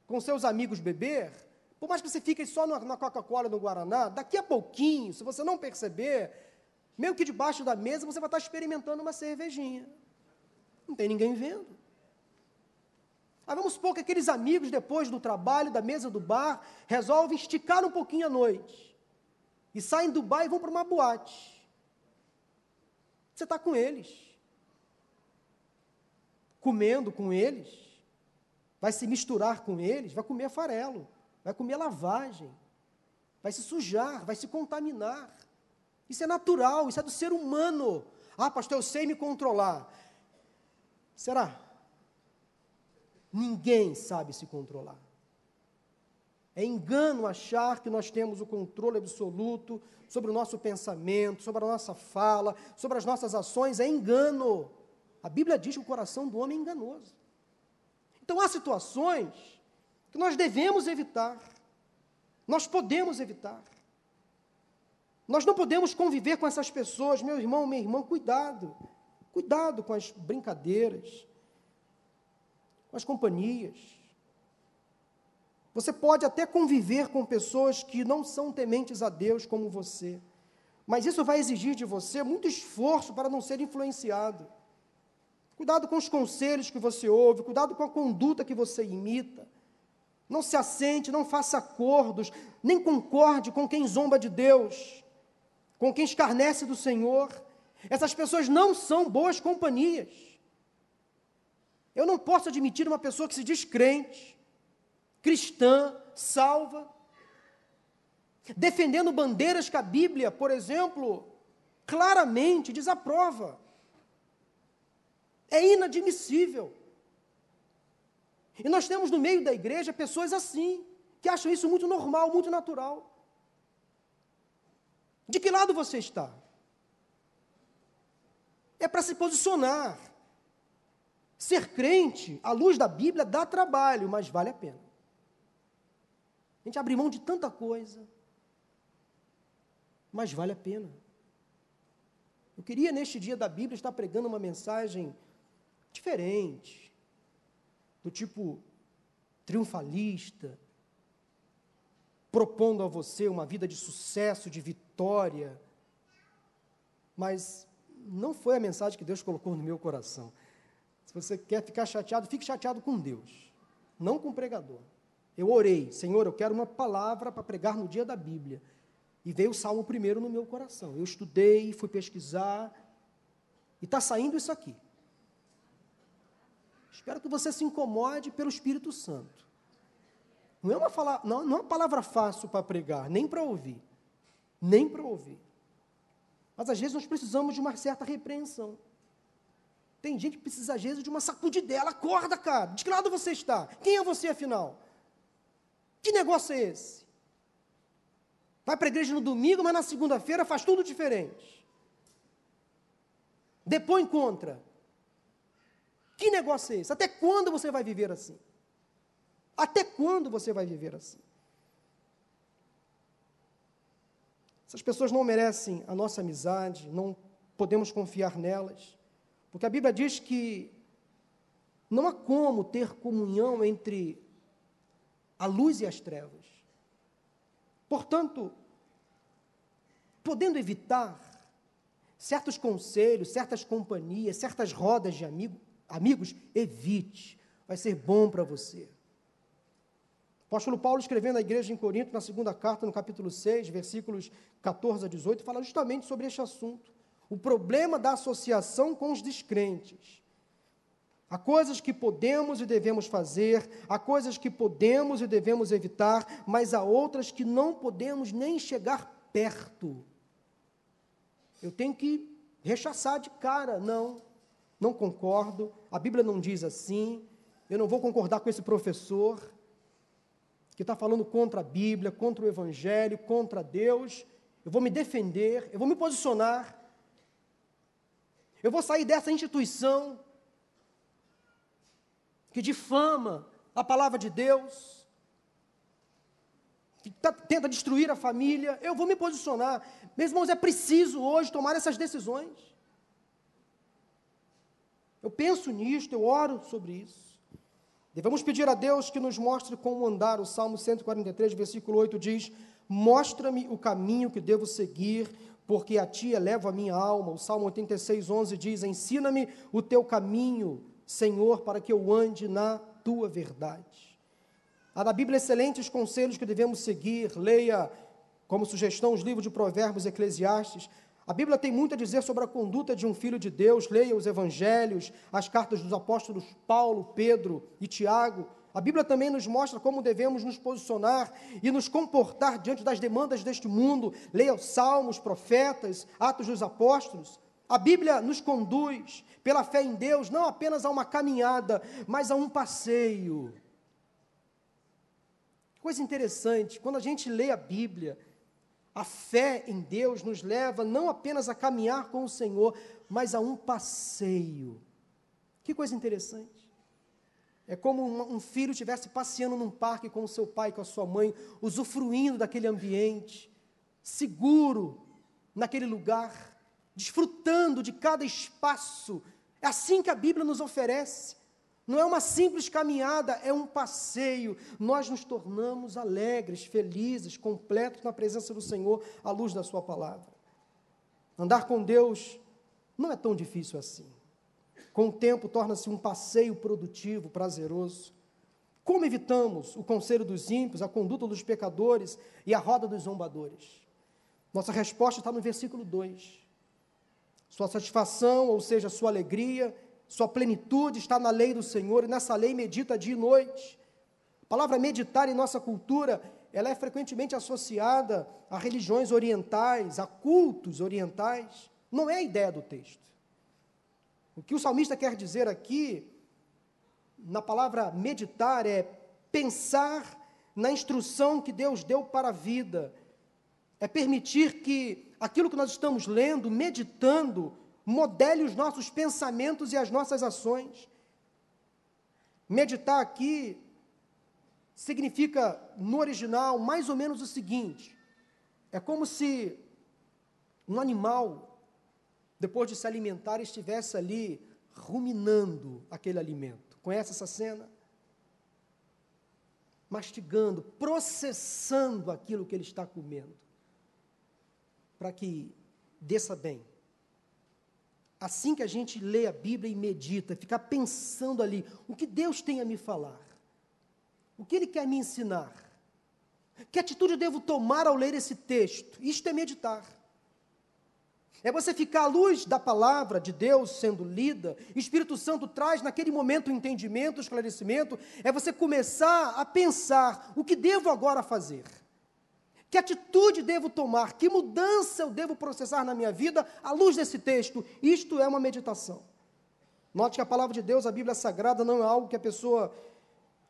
com seus amigos beber, por mais que você fique só na Coca-Cola, no Guaraná, daqui a pouquinho, se você não perceber, meio que debaixo da mesa você vai estar experimentando uma cervejinha. Não tem ninguém vendo. Aí vamos supor que aqueles amigos, depois do trabalho, da mesa do bar, resolvem esticar um pouquinho a noite. E saem do bar e vão para uma boate. Você está com eles. Comendo com eles. Vai se misturar com eles, vai comer farelo vai comer lavagem, vai se sujar, vai se contaminar. Isso é natural, isso é do ser humano. Ah, pastor, eu sei me controlar. Será? Ninguém sabe se controlar. É engano achar que nós temos o controle absoluto sobre o nosso pensamento, sobre a nossa fala, sobre as nossas ações. É engano. A Bíblia diz que o coração do homem é enganoso. Então há situações que nós devemos evitar. Nós podemos evitar. Nós não podemos conviver com essas pessoas, meu irmão, minha irmã, cuidado. Cuidado com as brincadeiras, com as companhias. Você pode até conviver com pessoas que não são tementes a Deus como você, mas isso vai exigir de você muito esforço para não ser influenciado. Cuidado com os conselhos que você ouve, cuidado com a conduta que você imita. Não se assente, não faça acordos, nem concorde com quem zomba de Deus, com quem escarnece do Senhor. Essas pessoas não são boas companhias. Eu não posso admitir uma pessoa que se diz crente, cristã, salva, defendendo bandeiras que a Bíblia, por exemplo, claramente desaprova. É inadmissível. E nós temos no meio da igreja pessoas assim, que acham isso muito normal, muito natural. De que lado você está? É para se posicionar. Ser crente, à luz da Bíblia, dá trabalho, mas vale a pena. A gente abre mão de tanta coisa, mas vale a pena. Eu queria, neste dia da Bíblia, estar pregando uma mensagem diferente, do tipo triunfalista, propondo a você uma vida de sucesso, de vitória. Mas não foi a mensagem que Deus colocou no meu coração. Se você quer ficar chateado, fique chateado com Deus, não com o pregador. Eu orei, Senhor, eu quero uma palavra para pregar no dia da Bíblia. E veio o Salmo primeiro no meu coração. Eu estudei, fui pesquisar, e está saindo isso aqui. Espero que você se incomode pelo Espírito Santo. Não é uma, fala, não, não é uma palavra fácil para pregar, nem para ouvir. Nem para ouvir. Mas às vezes nós precisamos de uma certa repreensão. Tem gente que precisa, às vezes, de uma sacudidela. Acorda, cara. De que lado você está? Quem é você, afinal? Que negócio é esse? Vai para a igreja no domingo, mas na segunda-feira faz tudo diferente. Depõe contra. Que negócio é esse? Até quando você vai viver assim? Até quando você vai viver assim? Essas pessoas não merecem a nossa amizade, não podemos confiar nelas, porque a Bíblia diz que não há como ter comunhão entre a luz e as trevas. Portanto, podendo evitar certos conselhos, certas companhias, certas rodas de amigo, amigos, evite, vai ser bom para você. O apóstolo Paulo, escrevendo à igreja em Corinto, na segunda carta, no capítulo 6, versículos 14 a 18, fala justamente sobre este assunto. O problema da associação com os descrentes. Há coisas que podemos e devemos fazer, há coisas que podemos e devemos evitar, mas há outras que não podemos nem chegar perto. Eu tenho que rechaçar de cara, não, não concordo, a Bíblia não diz assim, eu não vou concordar com esse professor, que está falando contra a Bíblia, contra o Evangelho, contra Deus, eu vou me defender, eu vou me posicionar, eu vou sair dessa instituição que difama a palavra de Deus, que tá, tenta destruir a família, eu vou me posicionar. Meus irmãos, é preciso hoje tomar essas decisões. Eu penso nisto, eu oro sobre isso. Devemos pedir a Deus que nos mostre como andar. O Salmo 143, versículo 8 diz: Mostra-me o caminho que devo seguir, porque a ti elevo a minha alma. O Salmo 86, 11 diz: Ensina-me o teu caminho, Senhor, para que eu ande na tua verdade. Há na Bíblia excelentes conselhos que devemos seguir. Leia, como sugestão, os livros de Provérbios Eclesiastes. A Bíblia tem muito a dizer sobre a conduta de um filho de Deus. Leia os evangelhos, as cartas dos apóstolos Paulo, Pedro e Tiago. A Bíblia também nos mostra como devemos nos posicionar e nos comportar diante das demandas deste mundo. Leia os salmos, profetas, Atos dos Apóstolos. A Bíblia nos conduz, pela fé em Deus, não apenas a uma caminhada, mas a um passeio. Coisa interessante, quando a gente lê a Bíblia, a fé em Deus nos leva não apenas a caminhar com o Senhor, mas a um passeio. Que coisa interessante. É como um filho estivesse passeando num parque com o seu pai, com a sua mãe, usufruindo daquele ambiente, seguro naquele lugar, desfrutando de cada espaço. É assim que a Bíblia nos oferece. Não é uma simples caminhada, é um passeio. Nós nos tornamos alegres, felizes, completos na presença do Senhor, à luz da Sua palavra. Andar com Deus não é tão difícil assim. Com o tempo, torna-se um passeio produtivo, prazeroso. Como evitamos o conselho dos ímpios, a conduta dos pecadores e a roda dos zombadores? Nossa resposta está no versículo 2. Sua satisfação, ou seja, sua alegria, sua plenitude está na lei do Senhor e nessa lei medita dia e noite. A palavra meditar em nossa cultura, ela é frequentemente associada a religiões orientais, a cultos orientais. Não é a ideia do texto. O que o salmista quer dizer aqui, na palavra meditar, é pensar na instrução que Deus deu para a vida, é permitir que aquilo que nós estamos lendo, meditando, modele os nossos pensamentos e as nossas ações. Meditar aqui significa, no original, mais ou menos o seguinte: é como se um animal, depois de se alimentar, estivesse ali ruminando aquele alimento. Conhece essa cena? Mastigando, processando aquilo que ele está comendo, para que desça bem. Assim que a gente lê a Bíblia e medita, ficar pensando ali, o que Deus tem a me falar? O que Ele quer me ensinar? Que atitude eu devo tomar ao ler esse texto? Isto é meditar. É você ficar à luz da palavra de Deus sendo lida, Espírito Santo traz naquele momento o entendimento, o esclarecimento, é você começar a pensar o que devo agora fazer. Que atitude devo tomar? Que mudança eu devo processar na minha vida à luz desse texto? Isto é uma meditação. Note que a palavra de Deus, a Bíblia Sagrada, não é algo que a pessoa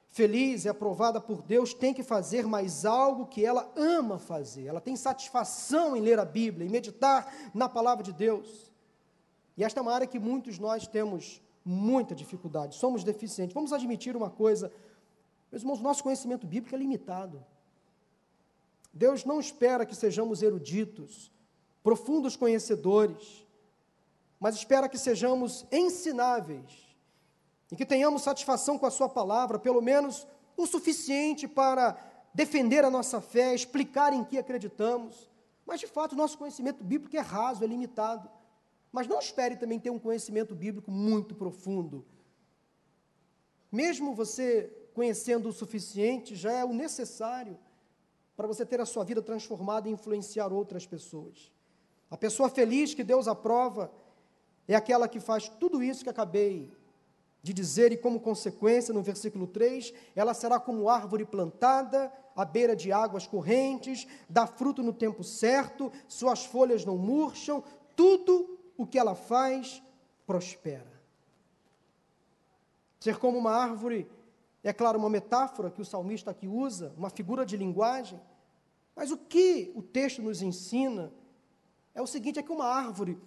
feliz e aprovada por Deus tem que fazer, mas algo que ela ama fazer. Ela tem satisfação em ler a Bíblia, em meditar na palavra de Deus. E esta é uma área que muitos nós temos muita dificuldade, somos deficientes. Vamos admitir uma coisa, meus irmãos, nosso conhecimento bíblico é limitado. Deus não espera que sejamos eruditos, profundos conhecedores, mas espera que sejamos ensináveis e que tenhamos satisfação com a Sua palavra, pelo menos o suficiente para defender a nossa fé, explicar em que acreditamos. Mas, de fato, o nosso conhecimento bíblico é raso, é limitado. Mas não espere também ter um conhecimento bíblico muito profundo. Mesmo você conhecendo o suficiente, já é o necessário para você ter a sua vida transformada e influenciar outras pessoas. A pessoa feliz que Deus aprova é aquela que faz tudo isso que acabei de dizer, e como consequência, no versículo 3, ela será como árvore plantada à beira de águas correntes, dá fruto no tempo certo, suas folhas não murcham, tudo o que ela faz prospera. Ser como uma árvore é claro uma metáfora que o salmista aqui usa, uma figura de linguagem, mas o que o texto nos ensina é o seguinte: é que uma árvore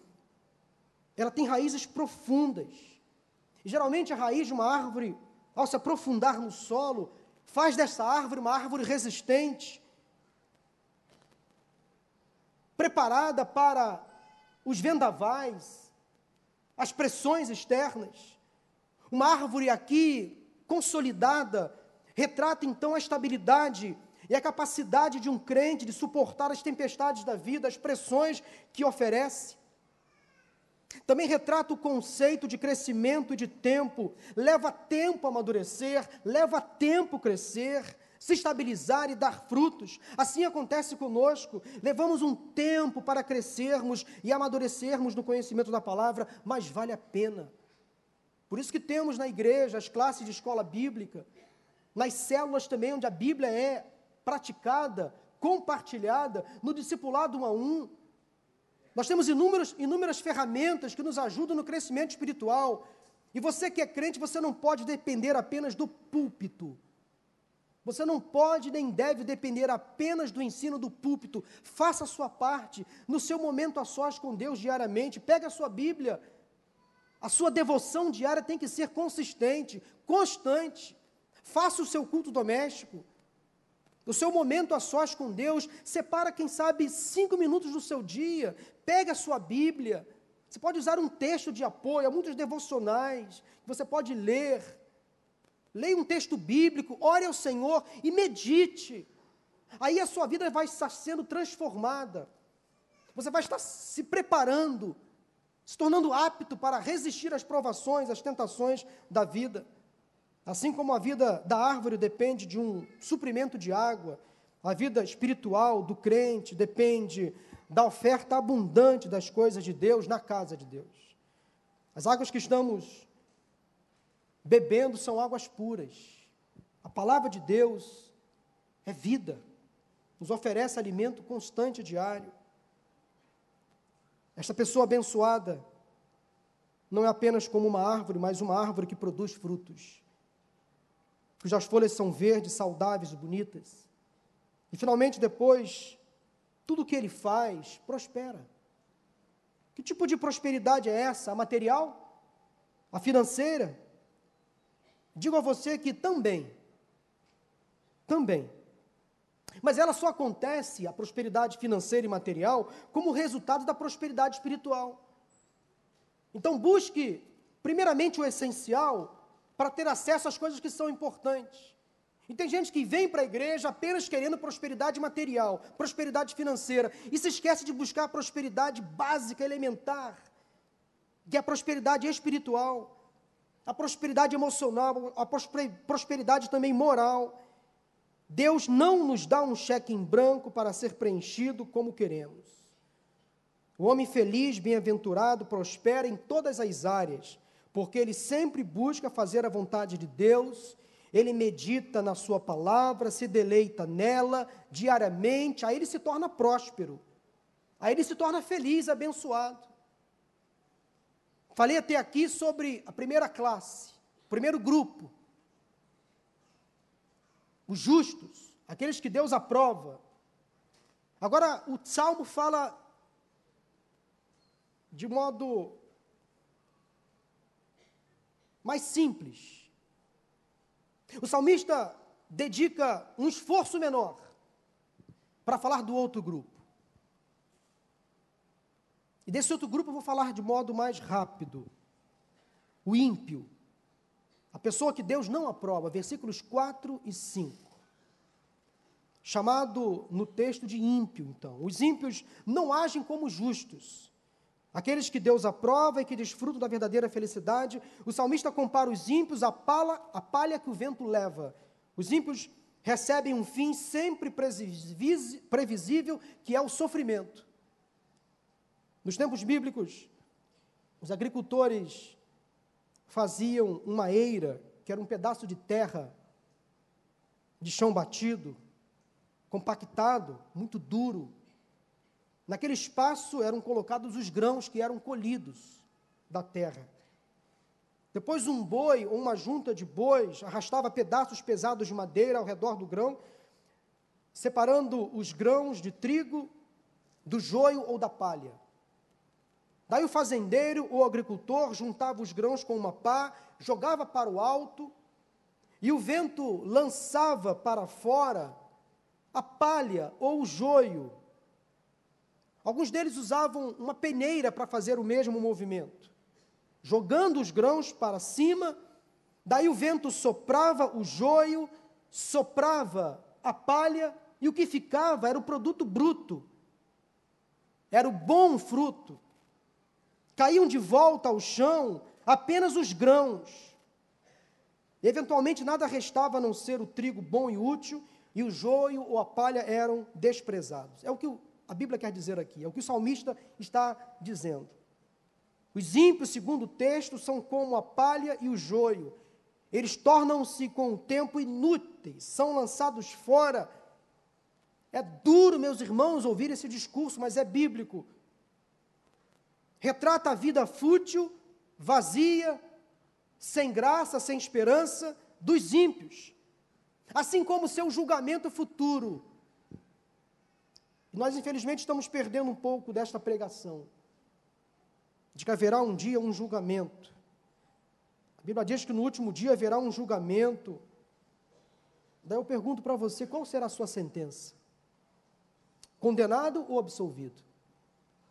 ela tem raízes profundas. E geralmente a raiz de uma árvore, ao se aprofundar no solo, faz dessa árvore uma árvore resistente, preparada para os vendavais, as pressões externas. Uma árvore aqui consolidada retrata então a estabilidade e a capacidade de um crente de suportar as tempestades da vida, as pressões que oferece. Também retrata o conceito de crescimento e de tempo. Leva tempo a amadurecer, leva tempo crescer, se estabilizar e dar frutos. Assim acontece conosco. Levamos um tempo para crescermos e amadurecermos no conhecimento da palavra, mas vale a pena. Por isso que temos na igreja as classes de escola bíblica, nas células também, onde a Bíblia é praticada, compartilhada, no discipulado um a um. Nós temos inúmeras, inúmeras ferramentas que nos ajudam no crescimento espiritual. E você que é crente, você não pode depender apenas do púlpito. Você não pode nem deve depender apenas do ensino do púlpito. Faça a sua parte no seu momento a sós com Deus diariamente. Pega a sua Bíblia. A sua devoção diária tem que ser consistente, constante. Faça o seu culto doméstico. O seu momento a sós com Deus, separa, quem sabe, cinco minutos do seu dia, pega a sua Bíblia. Você pode usar um texto de apoio, há muitos devocionais que você pode ler. Leia um texto bíblico, ore ao Senhor e medite. Aí a sua vida vai estar sendo transformada. Você vai estar se preparando, se tornando apto para resistir às provações, às tentações da vida. Assim como a vida da árvore depende de um suprimento de água, a vida espiritual do crente depende da oferta abundante das coisas de Deus na casa de Deus. As águas que estamos bebendo são águas puras. A palavra de Deus é vida, nos oferece alimento constante diário. Esta pessoa abençoada não é apenas como uma árvore, mas uma árvore que produz frutos cujas folhas são verdes, saudáveis e bonitas. E finalmente, depois, tudo que ele faz prospera. Que tipo de prosperidade é essa? A material? A financeira? Digo a você que também, também. Mas ela só acontece, a prosperidade financeira e material, como resultado da prosperidade espiritual. Então, busque, primeiramente, o essencial para ter acesso às coisas que são importantes. E tem gente que vem para a igreja apenas querendo prosperidade material, prosperidade financeira, e se esquece de buscar a prosperidade básica, elementar, que é a prosperidade espiritual, a prosperidade emocional, a prosperidade também moral. Deus não nos dá um cheque em branco para ser preenchido como queremos. O homem feliz, bem-aventurado, prospera em todas as áreas porque ele sempre busca fazer a vontade de Deus, ele medita na sua palavra, se deleita nela diariamente, aí ele se torna próspero, aí ele se torna feliz, abençoado. Falei até aqui sobre a primeira classe, o primeiro grupo. Os justos, aqueles que Deus aprova. Agora, o salmo fala de modo mais simples. O salmista dedica um esforço menor para falar do outro grupo. E desse outro grupo eu vou falar de modo mais rápido. O ímpio. Pessoa que Deus não aprova, versículos 4 e 5. Chamado no texto de ímpio, então. Os ímpios não agem como justos. Aqueles que Deus aprova e que desfrutam da verdadeira felicidade, o salmista compara os ímpios à palha, à palha que o vento leva. Os ímpios recebem um fim sempre previsível, que é o sofrimento. Nos tempos bíblicos, os agricultores faziam uma eira, que era um pedaço de terra, de chão batido, compactado, muito duro. Naquele espaço eram colocados os grãos que eram colhidos da terra. Depois, um boi ou uma junta de bois arrastava pedaços pesados de madeira ao redor do grão, separando os grãos de trigo do joio ou da palha. Daí o fazendeiro ou agricultor juntava os grãos com uma pá, jogava para o alto, e o vento lançava para fora a palha ou o joio. Alguns deles usavam uma peneira para fazer o mesmo movimento, jogando os grãos para cima, daí o vento soprava o joio, soprava a palha, e o que ficava era o produto bruto, era o bom fruto caíam de volta ao chão apenas os grãos. Eventualmente nada restava a não ser o trigo bom e útil, e o joio ou a palha eram desprezados. É o que a Bíblia quer dizer aqui, é o que o salmista está dizendo. Os ímpios, segundo o texto, são como a palha e o joio. Eles tornam-se com o tempo inúteis, são lançados fora. É duro, meus irmãos, ouvir esse discurso, mas é bíblico retrata a vida fútil, vazia, sem graça, sem esperança dos ímpios, assim como seu julgamento futuro. E nós, infelizmente, estamos perdendo um pouco desta pregação, de que haverá um dia um julgamento. A Bíblia diz que no último dia haverá um julgamento. Daí eu pergunto para você: qual será a sua sentença? Condenado ou absolvido?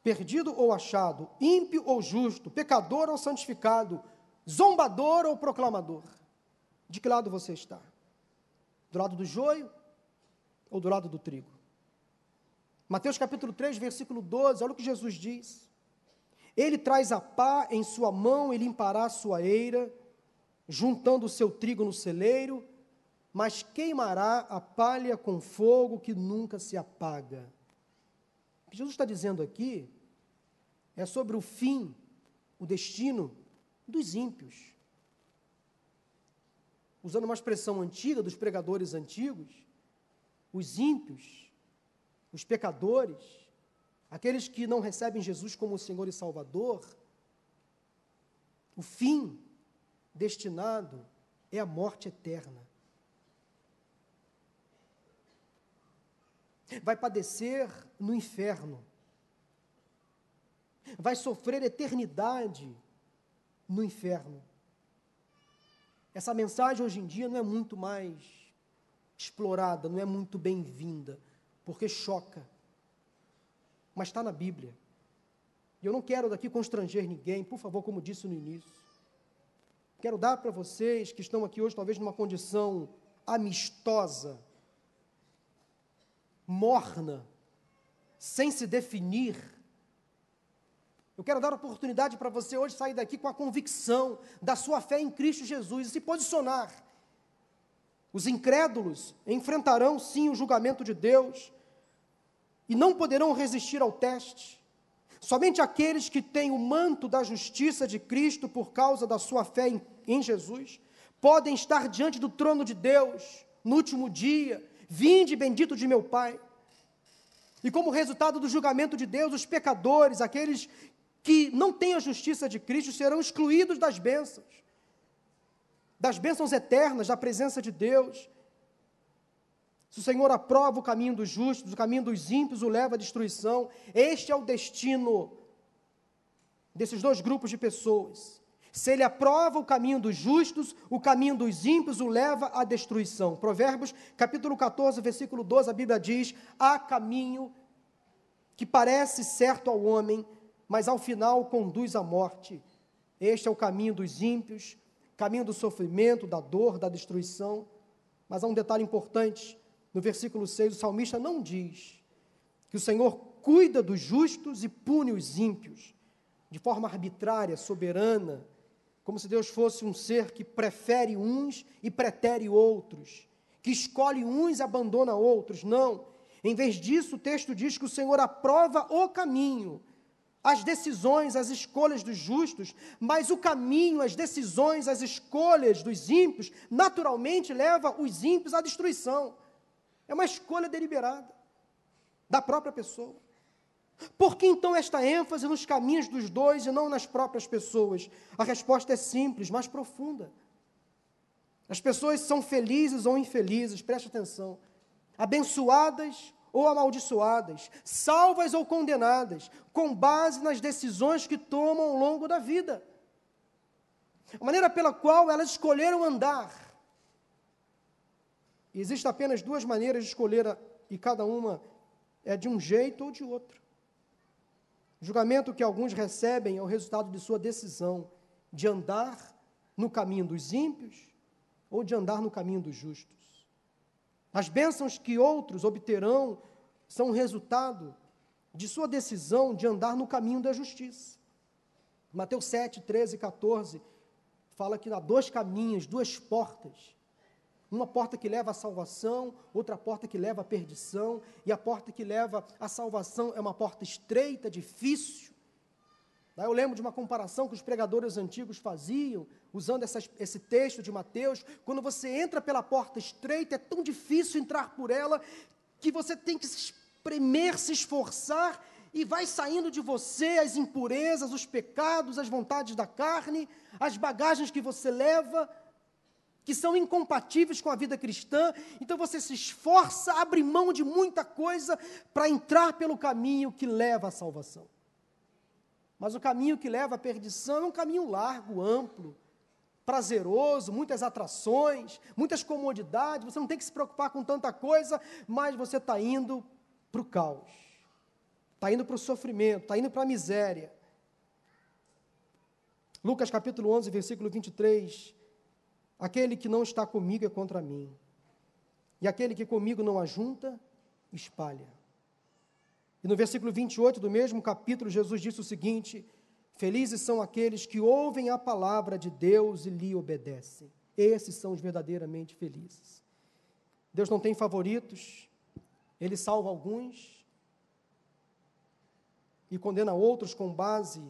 Perdido ou achado, ímpio ou justo, pecador ou santificado, zombador ou proclamador. De que lado você está? Do lado do joio ou do lado do trigo? Mateus capítulo 3, versículo 12, olha o que Jesus diz. Ele traz a pá em sua mão e limpará a sua eira, juntando o seu trigo no celeiro, mas queimará a palha com fogo que nunca se apaga. O que Jesus está dizendo aqui é sobre o fim, o destino dos ímpios. Usando uma expressão antiga dos pregadores antigos, os ímpios, os pecadores, aqueles que não recebem Jesus como Senhor e Salvador, o fim destinado é a morte eterna. vai padecer no inferno, vai sofrer eternidade no inferno. Essa mensagem hoje em dia não é muito mais explorada, não é muito bem-vinda, porque choca, mas está na Bíblia. E eu não quero daqui constranger ninguém, por favor, como disse no início. Quero dar para vocês que estão aqui hoje, talvez numa condição amistosa, morna, sem se definir. Eu quero dar oportunidade para você hoje sair daqui com a convicção da sua fé em Cristo Jesus e se posicionar. Os incrédulos enfrentarão sim o julgamento de Deus e não poderão resistir ao teste. Somente aqueles que têm o manto da justiça de Cristo por causa da sua fé em, em Jesus podem estar diante do trono de Deus no último dia Vinde, bendito de meu Pai. E como resultado do julgamento de Deus, os pecadores, aqueles que não têm a justiça de Cristo serão excluídos das bênçãos, das bênçãos eternas, da presença de Deus. Se o Senhor aprova o caminho dos justos, o caminho dos ímpios o leva à destruição, este é o destino desses dois grupos de pessoas. Se ele aprova o caminho dos justos, o caminho dos ímpios o leva à destruição. Provérbios, capítulo 14, versículo 12, a Bíblia diz: há caminho que parece certo ao homem, mas ao final conduz à morte. Este é o caminho dos ímpios, caminho do sofrimento, da dor, da destruição. Mas há um detalhe importante: no versículo 6, o salmista não diz que o Senhor cuida dos justos e pune os ímpios de forma arbitrária, soberana, como se Deus fosse um ser que prefere uns e pretere outros, que escolhe uns e abandona outros. Não. Em vez disso, o texto diz que o Senhor aprova o caminho, as decisões, as escolhas dos justos, mas o caminho, as decisões, as escolhas dos ímpios, naturalmente leva os ímpios à destruição. É uma escolha deliberada da própria pessoa. Por que então esta ênfase nos caminhos dos dois e não nas próprias pessoas? A resposta é simples, mas profunda. As pessoas são felizes ou infelizes, preste atenção, abençoadas ou amaldiçoadas, salvas ou condenadas, com base nas decisões que tomam ao longo da vida. A maneira pela qual elas escolheram andar. E existem apenas duas maneiras de escolher, e cada uma é de um jeito ou de outro. O julgamento que alguns recebem é o resultado de sua decisão de andar no caminho dos ímpios ou de andar no caminho dos justos. As bênçãos que outros obterão são resultado de sua decisão de andar no caminho da justiça. Mateus 7, 13 e 14 fala que há dois caminhos, duas portas uma porta que leva à salvação, outra porta que leva à perdição, e a porta que leva à salvação é uma porta estreita, difícil. Eu lembro de uma comparação que os pregadores antigos faziam, usando essa, esse texto de Mateus. Quando você entra pela porta estreita, é tão difícil entrar por ela, que você tem que se espremer, se esforçar, e vai saindo de você as impurezas, os pecados, as vontades da carne, as bagagens que você leva, que são incompatíveis com a vida cristã, então você se esforça, abre mão de muita coisa para entrar pelo caminho que leva à salvação. Mas o caminho que leva à perdição é um caminho largo, amplo, prazeroso, muitas atrações, muitas comodidades, você não tem que se preocupar com tanta coisa, mas você está indo para o caos, está indo para o sofrimento, está indo para a miséria. Lucas capítulo 11, versículo 23, Aquele que não está comigo é contra mim. E aquele que comigo não ajunta, espalha. E no versículo 28 do mesmo capítulo, Jesus disse o seguinte: Felizes são aqueles que ouvem a palavra de Deus e lhe obedecem. Esses são os verdadeiramente felizes. Deus não tem favoritos, Ele salva alguns e condena outros com base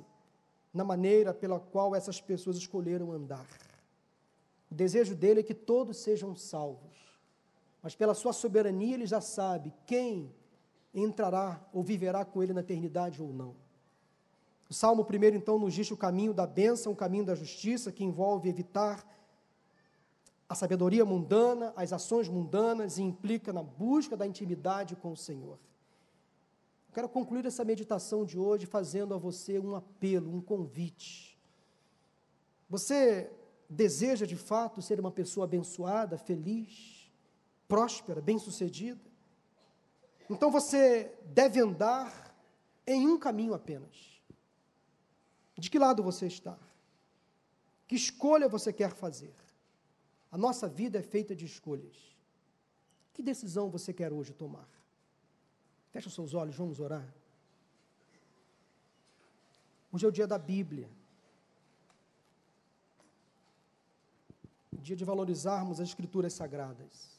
na maneira pela qual essas pessoas escolheram andar. O desejo dele é que todos sejam salvos. Mas pela sua soberania ele já sabe quem entrará ou viverá com ele na eternidade ou não. O Salmo primeiro então nos diz o caminho da bênção, o caminho da justiça, que envolve evitar a sabedoria mundana, as ações mundanas e implica na busca da intimidade com o Senhor. Eu quero concluir essa meditação de hoje fazendo a você um apelo, um convite. Você deseja de fato ser uma pessoa abençoada, feliz, próspera, bem-sucedida, então você deve andar em um caminho apenas. De que lado você está? Que escolha você quer fazer? A nossa vida é feita de escolhas. Que decisão você quer hoje tomar? Feche os seus olhos, vamos orar. Hoje é o dia da Bíblia. dia de valorizarmos as Escrituras Sagradas.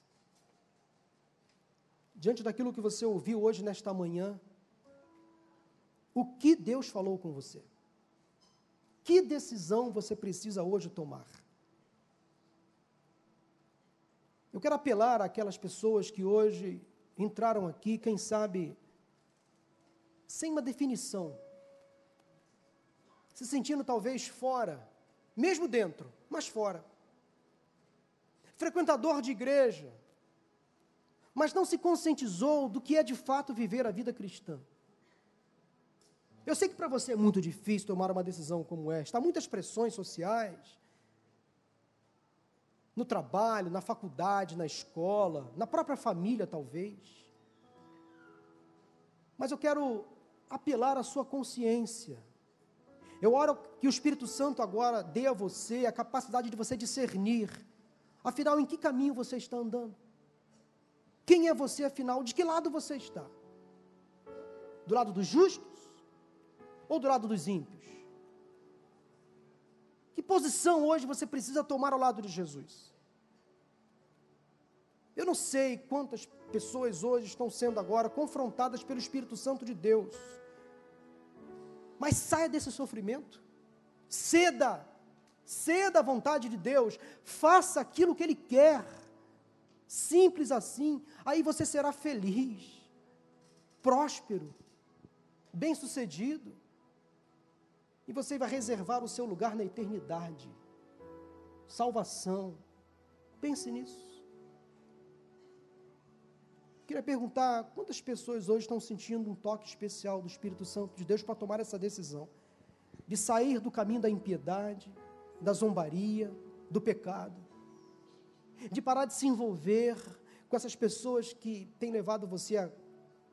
Diante daquilo que você ouviu hoje, nesta manhã, o que Deus falou com você? Que decisão você precisa hoje tomar? Eu quero apelar àquelas pessoas que hoje entraram aqui, quem sabe, sem uma definição, se sentindo talvez fora, mesmo dentro, mas fora. Frequentador de igreja, mas não se conscientizou do que é de fato viver a vida cristã. Eu sei que para você é muito difícil tomar uma decisão como esta. Há muitas pressões sociais, no trabalho, na faculdade, na escola, na própria família, talvez. Mas eu quero apelar à sua consciência. Eu oro que o Espírito Santo agora dê a você a capacidade de você discernir, afinal, em que caminho você está andando. Quem é você, afinal? De que lado você está? Do lado dos justos ou do lado dos ímpios? Que posição hoje você precisa tomar ao lado de Jesus? Eu não sei quantas pessoas hoje estão sendo agora confrontadas pelo Espírito Santo de Deus. Mas saia desse sofrimento. Ceda. Ceda à vontade de Deus. Faça aquilo que Ele quer. Simples assim. Aí você será feliz, próspero, bem-sucedido. E você vai reservar o seu lugar na eternidade. Salvação. Pense nisso. Queria perguntar quantas pessoas hoje estão sentindo um toque especial do Espírito Santo de Deus para tomar essa decisão de sair do caminho da impiedade, da zombaria, do pecado, de parar de se envolver com essas pessoas que têm levado você à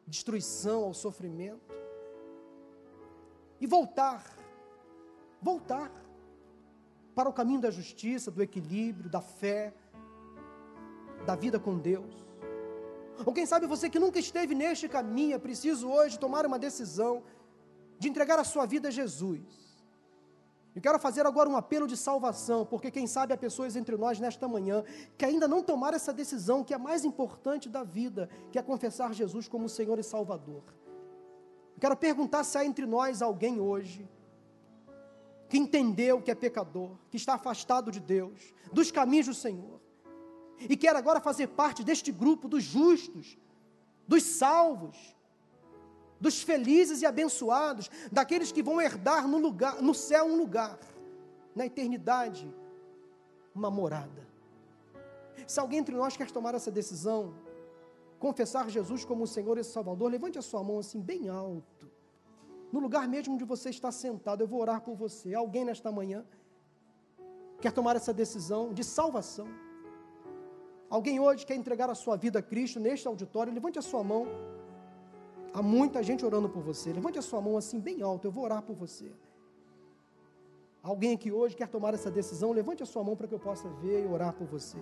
destruição, ao sofrimento, e voltar, voltar para o caminho da justiça, do equilíbrio, da fé, da vida com Deus. Ou quem sabe você que nunca esteve neste caminho, é preciso hoje tomar uma decisão de entregar a sua vida a Jesus. Eu quero fazer agora um apelo de salvação, porque quem sabe há pessoas entre nós nesta manhã que ainda não tomaram essa decisão, que é mais importante da vida, que é confessar Jesus como Senhor e Salvador. Eu quero perguntar se há entre nós alguém hoje que entendeu que é pecador, que está afastado de Deus, dos caminhos do Senhor, e quer agora fazer parte deste grupo dos justos, dos salvos, dos felizes e abençoados, daqueles que vão herdar no lugar, no céu um lugar, na eternidade, uma morada. Se alguém entre nós quer tomar essa decisão, confessar Jesus como o Senhor e Salvador, levante a sua mão assim bem alto. No lugar mesmo onde você está sentado, eu vou orar por você. Alguém nesta manhã quer tomar essa decisão de salvação? Alguém hoje quer entregar a sua vida a Cristo neste auditório? Levante a sua mão. Há muita gente orando por você. Levante a sua mão assim, bem alto. Eu vou orar por você. Alguém aqui hoje quer tomar essa decisão? Levante a sua mão para que eu possa ver e orar por você.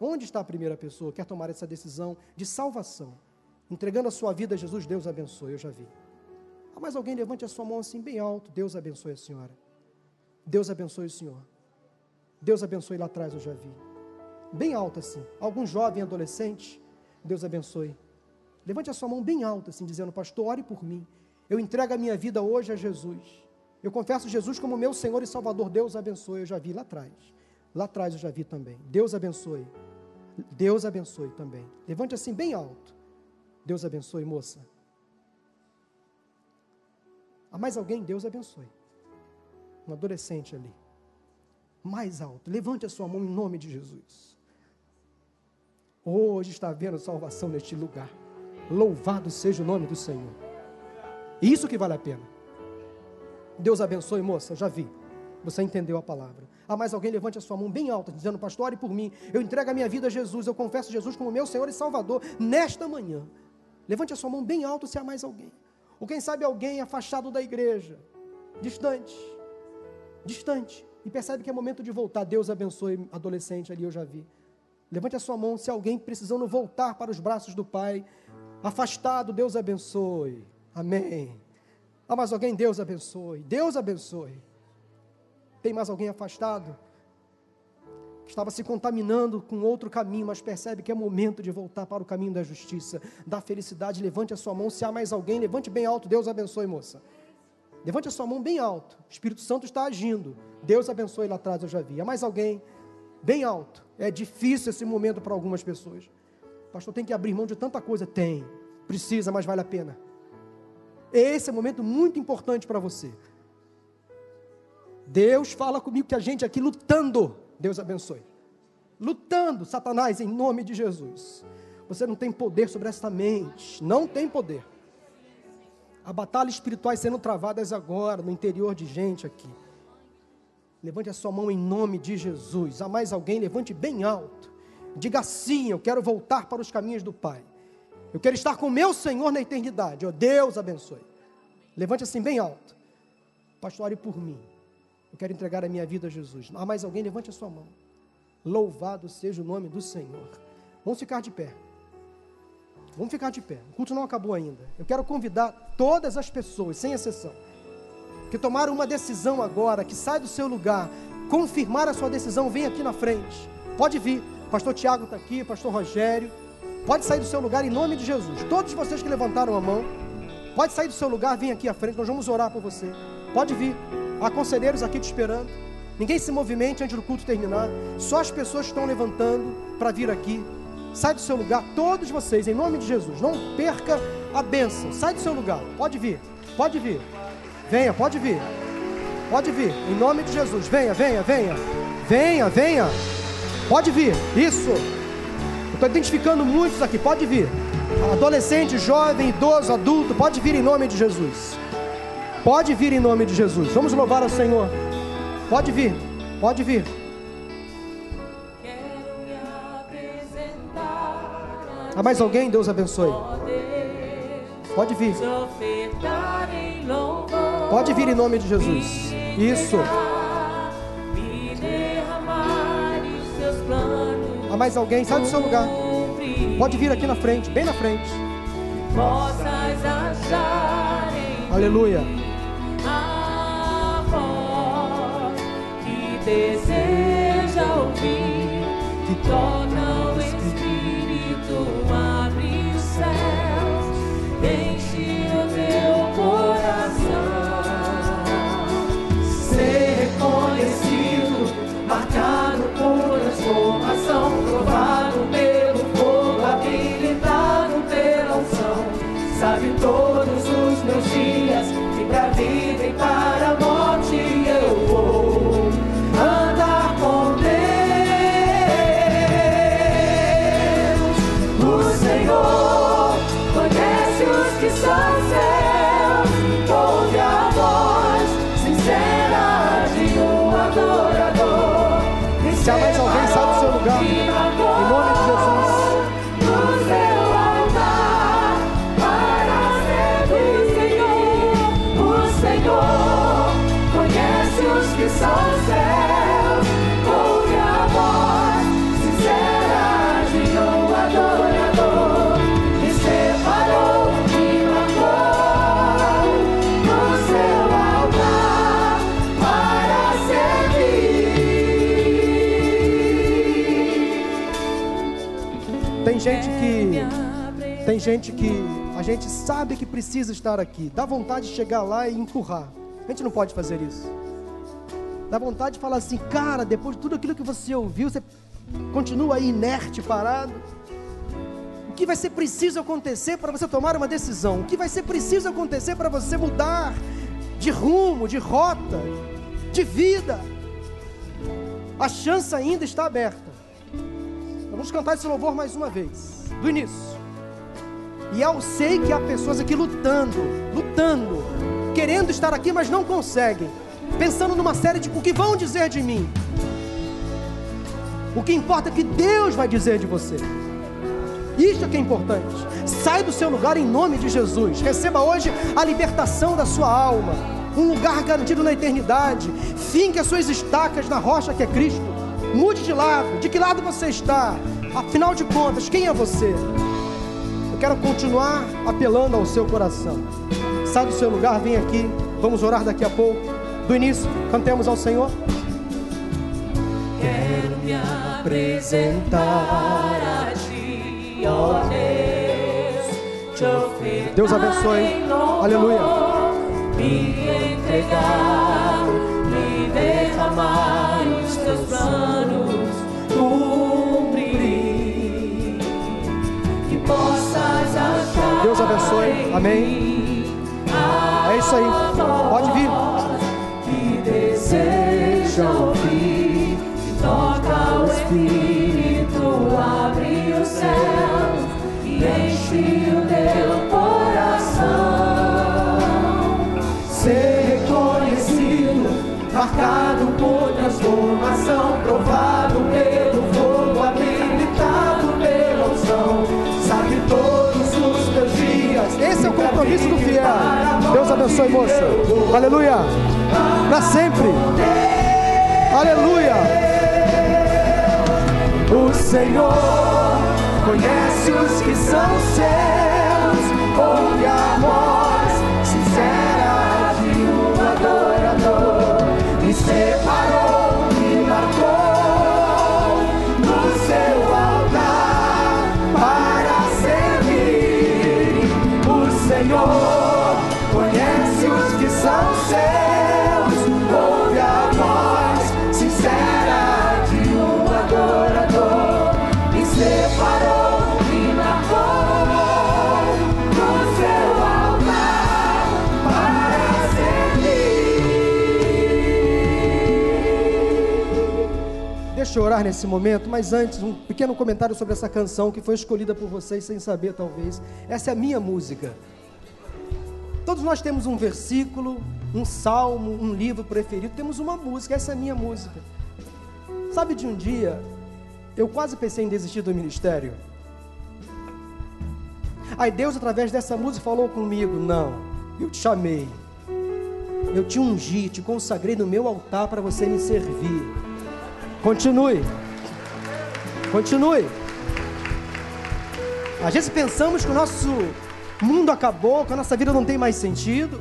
Onde está a primeira pessoa que quer tomar essa decisão de salvação? Entregando a sua vida a Jesus, Deus abençoe. Eu já vi. Há mais alguém? Levante a sua mão assim, bem alto. Deus abençoe a senhora. Deus abençoe o senhor. Deus abençoe lá atrás, eu já vi bem alta assim. Algum jovem adolescente, Deus abençoe. Levante a sua mão bem alta assim, dizendo: Pastor, ore por mim. Eu entrego a minha vida hoje a Jesus. Eu confesso Jesus como meu Senhor e Salvador. Deus abençoe. Eu já vi lá atrás. Lá atrás eu já vi também. Deus abençoe. Deus abençoe também. Levante assim bem alto. Deus abençoe, moça. Há mais alguém? Deus abençoe. Um adolescente ali. Mais alto. Levante a sua mão em nome de Jesus. Hoje está havendo salvação neste lugar. Louvado seja o nome do Senhor. Isso que vale a pena. Deus abençoe, moça, já vi. Você entendeu a palavra. Ah, mais alguém levante a sua mão bem alta, dizendo, pastor, ore por mim. Eu entrego a minha vida a Jesus. Eu confesso Jesus como meu Senhor e Salvador nesta manhã. Levante a sua mão bem alta se há mais alguém. Ou quem sabe alguém afastado da igreja, distante, distante, e percebe que é momento de voltar. Deus abençoe, adolescente ali, eu já vi. Levante a sua mão se alguém precisando voltar para os braços do Pai. Afastado, Deus abençoe. Amém. Há mais alguém? Deus abençoe. Deus abençoe. Tem mais alguém afastado? Estava se contaminando com outro caminho, mas percebe que é momento de voltar para o caminho da justiça, da felicidade. Levante a sua mão. Se há mais alguém, levante bem alto. Deus abençoe, moça. Levante a sua mão bem alto. O Espírito Santo está agindo. Deus abençoe lá atrás, eu já vi. Há mais alguém? Bem alto. É difícil esse momento para algumas pessoas. Pastor, tem que abrir mão de tanta coisa? Tem. Precisa, mas vale a pena. Esse é um momento muito importante para você. Deus fala comigo que a gente aqui lutando. Deus abençoe. Lutando, Satanás, em nome de Jesus. Você não tem poder sobre esta mente. Não tem poder. A batalha espiritual sendo travadas agora no interior de gente aqui. Levante a sua mão em nome de Jesus. Há mais alguém? Levante bem alto. Diga sim, eu quero voltar para os caminhos do Pai. Eu quero estar com o meu Senhor na eternidade. Oh, Deus abençoe. Levante assim bem alto. Pastor, ore por mim. Eu quero entregar a minha vida a Jesus. Há mais alguém? Levante a sua mão. Louvado seja o nome do Senhor. Vamos ficar de pé. Vamos ficar de pé. O culto não acabou ainda. Eu quero convidar todas as pessoas, sem exceção, que tomaram uma decisão agora, que sai do seu lugar, confirmar a sua decisão, vem aqui na frente. Pode vir. Pastor Tiago está aqui, Pastor Rogério. Pode sair do seu lugar em nome de Jesus. Todos vocês que levantaram a mão, pode sair do seu lugar, vem aqui à frente, nós vamos orar por você. Pode vir. Há conselheiros aqui te esperando. Ninguém se movimente antes do culto terminar. Só as pessoas estão levantando para vir aqui. Sai do seu lugar, todos vocês, em nome de Jesus. Não perca a bênção. Sai do seu lugar. Pode vir. Pode vir. Venha, pode vir. Pode vir. Em nome de Jesus. Venha, venha, venha. Venha, venha. Pode vir. Isso. Estou identificando muitos aqui. Pode vir. Adolescente, jovem, idoso, adulto. Pode vir em nome de Jesus. Pode vir em nome de Jesus. Vamos louvar ao Senhor. Pode vir, pode vir. Há mais alguém? Deus abençoe. Pode vir. Pode vir em nome de Jesus. Isso. Há mais alguém? Sai do seu lugar. Pode vir aqui na frente, bem na frente. Aleluia. deseja ouvir, que toca tem gente que a gente sabe que precisa estar aqui. Dá vontade de chegar lá e empurrar. A gente não pode fazer isso. Dá vontade de falar assim, cara, depois de tudo aquilo que você ouviu, você continua aí inerte, parado. O que vai ser preciso acontecer para você tomar uma decisão? O que vai ser preciso acontecer para você mudar de rumo, de rota, de vida? A chance ainda está aberta. Vamos cantar esse louvor mais uma vez, do início. E eu sei que há pessoas aqui lutando, lutando, querendo estar aqui, mas não conseguem. Pensando numa série de o que vão dizer de mim. O que importa é que Deus vai dizer de você. Isso é que é importante. Sai do seu lugar em nome de Jesus. Receba hoje a libertação da sua alma. Um lugar garantido na eternidade. Finque as suas estacas na rocha que é Cristo. Mude de lado. De que lado você está? Afinal de contas, quem é você? Eu quero continuar apelando ao seu coração. Sai do seu lugar, vem aqui. Vamos orar daqui a pouco. Do início, cantemos ao Senhor. Quero me apresentar a ti, ó Deus, te ofertar Deus abençoe. em louvor, Aleluia. Me entregar, me derramar os teus planos, Amém. É isso aí. Abençoe, moça. Aleluia. Para sempre. Aleluia. O Senhor conhece os que são seus, ouve a voz Eu orar nesse momento, mas antes, um pequeno comentário sobre essa canção que foi escolhida por vocês sem saber, talvez. Essa é a minha música. Todos nós temos um versículo, um salmo, um livro preferido, temos uma música, essa é a minha música. Sabe de um dia, eu quase pensei em desistir do ministério. Aí Deus, através dessa música, falou comigo: Não, eu te chamei, eu te ungi, te consagrei no meu altar para você me servir. Continue, continue. Às vezes pensamos que o nosso mundo acabou, que a nossa vida não tem mais sentido,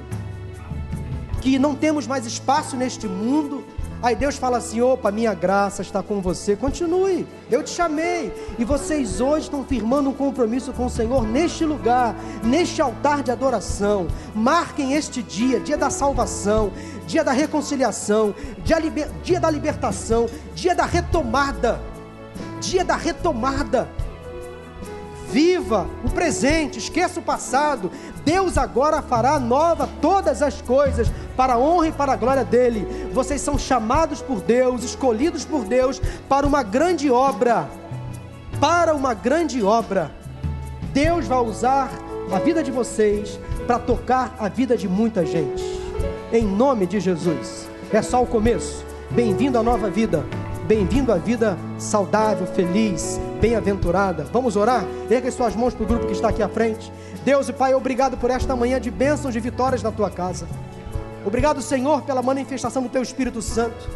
que não temos mais espaço neste mundo. Aí Deus fala assim: opa, minha graça está com você. Continue, eu te chamei. E vocês hoje estão firmando um compromisso com o Senhor neste lugar, neste altar de adoração. Marquem este dia, dia da salvação, dia da reconciliação, dia, dia da libertação, dia da retomada. Dia da retomada. Viva o presente, esqueça o passado. Deus agora fará nova todas as coisas para a honra e para a glória dele. Vocês são chamados por Deus, escolhidos por Deus para uma grande obra. Para uma grande obra. Deus vai usar a vida de vocês para tocar a vida de muita gente. Em nome de Jesus. É só o começo. Bem-vindo à nova vida. Bem-vindo à vida saudável, feliz, bem-aventurada. Vamos orar? Erga as suas mãos para o grupo que está aqui à frente. Deus e Pai, obrigado por esta manhã de bênçãos, de vitórias na tua casa. Obrigado, Senhor, pela manifestação do teu Espírito Santo.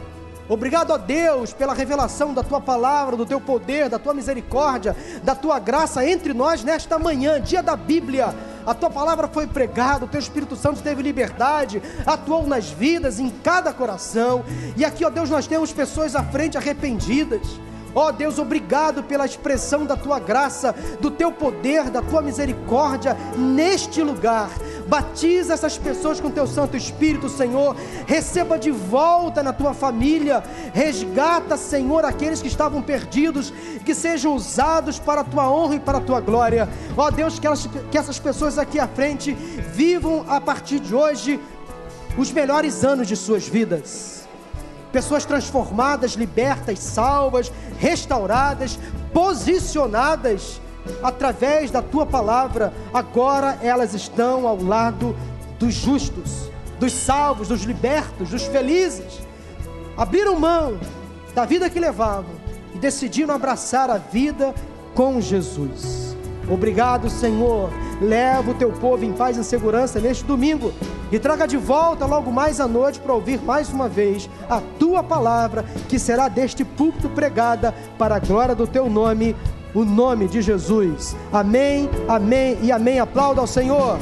Obrigado a Deus pela revelação da tua palavra, do teu poder, da tua misericórdia, da tua graça entre nós nesta manhã, dia da Bíblia. A tua palavra foi pregada, o teu Espírito Santo teve liberdade, atuou nas vidas, em cada coração. E aqui, ó Deus, nós temos pessoas à frente arrependidas. Ó Deus, obrigado pela expressão da tua graça, do teu poder, da tua misericórdia neste lugar. Batiza essas pessoas com teu Santo Espírito, Senhor. Receba de volta na tua família. Resgata, Senhor, aqueles que estavam perdidos, que sejam usados para a tua honra e para a tua glória. Ó Deus, que, elas, que essas pessoas aqui à frente vivam a partir de hoje os melhores anos de suas vidas pessoas transformadas, libertas, salvas, restauradas, posicionadas através da tua palavra. Agora elas estão ao lado dos justos, dos salvos, dos libertos, dos felizes. Abriram mão da vida que levavam e decidiram abraçar a vida com Jesus. Obrigado, Senhor. Leva o teu povo em paz e segurança neste domingo e traga de volta logo mais à noite para ouvir mais uma vez a tua palavra, que será deste púlpito pregada para a glória do teu nome, o nome de Jesus. Amém, amém e amém. Aplauda ao Senhor.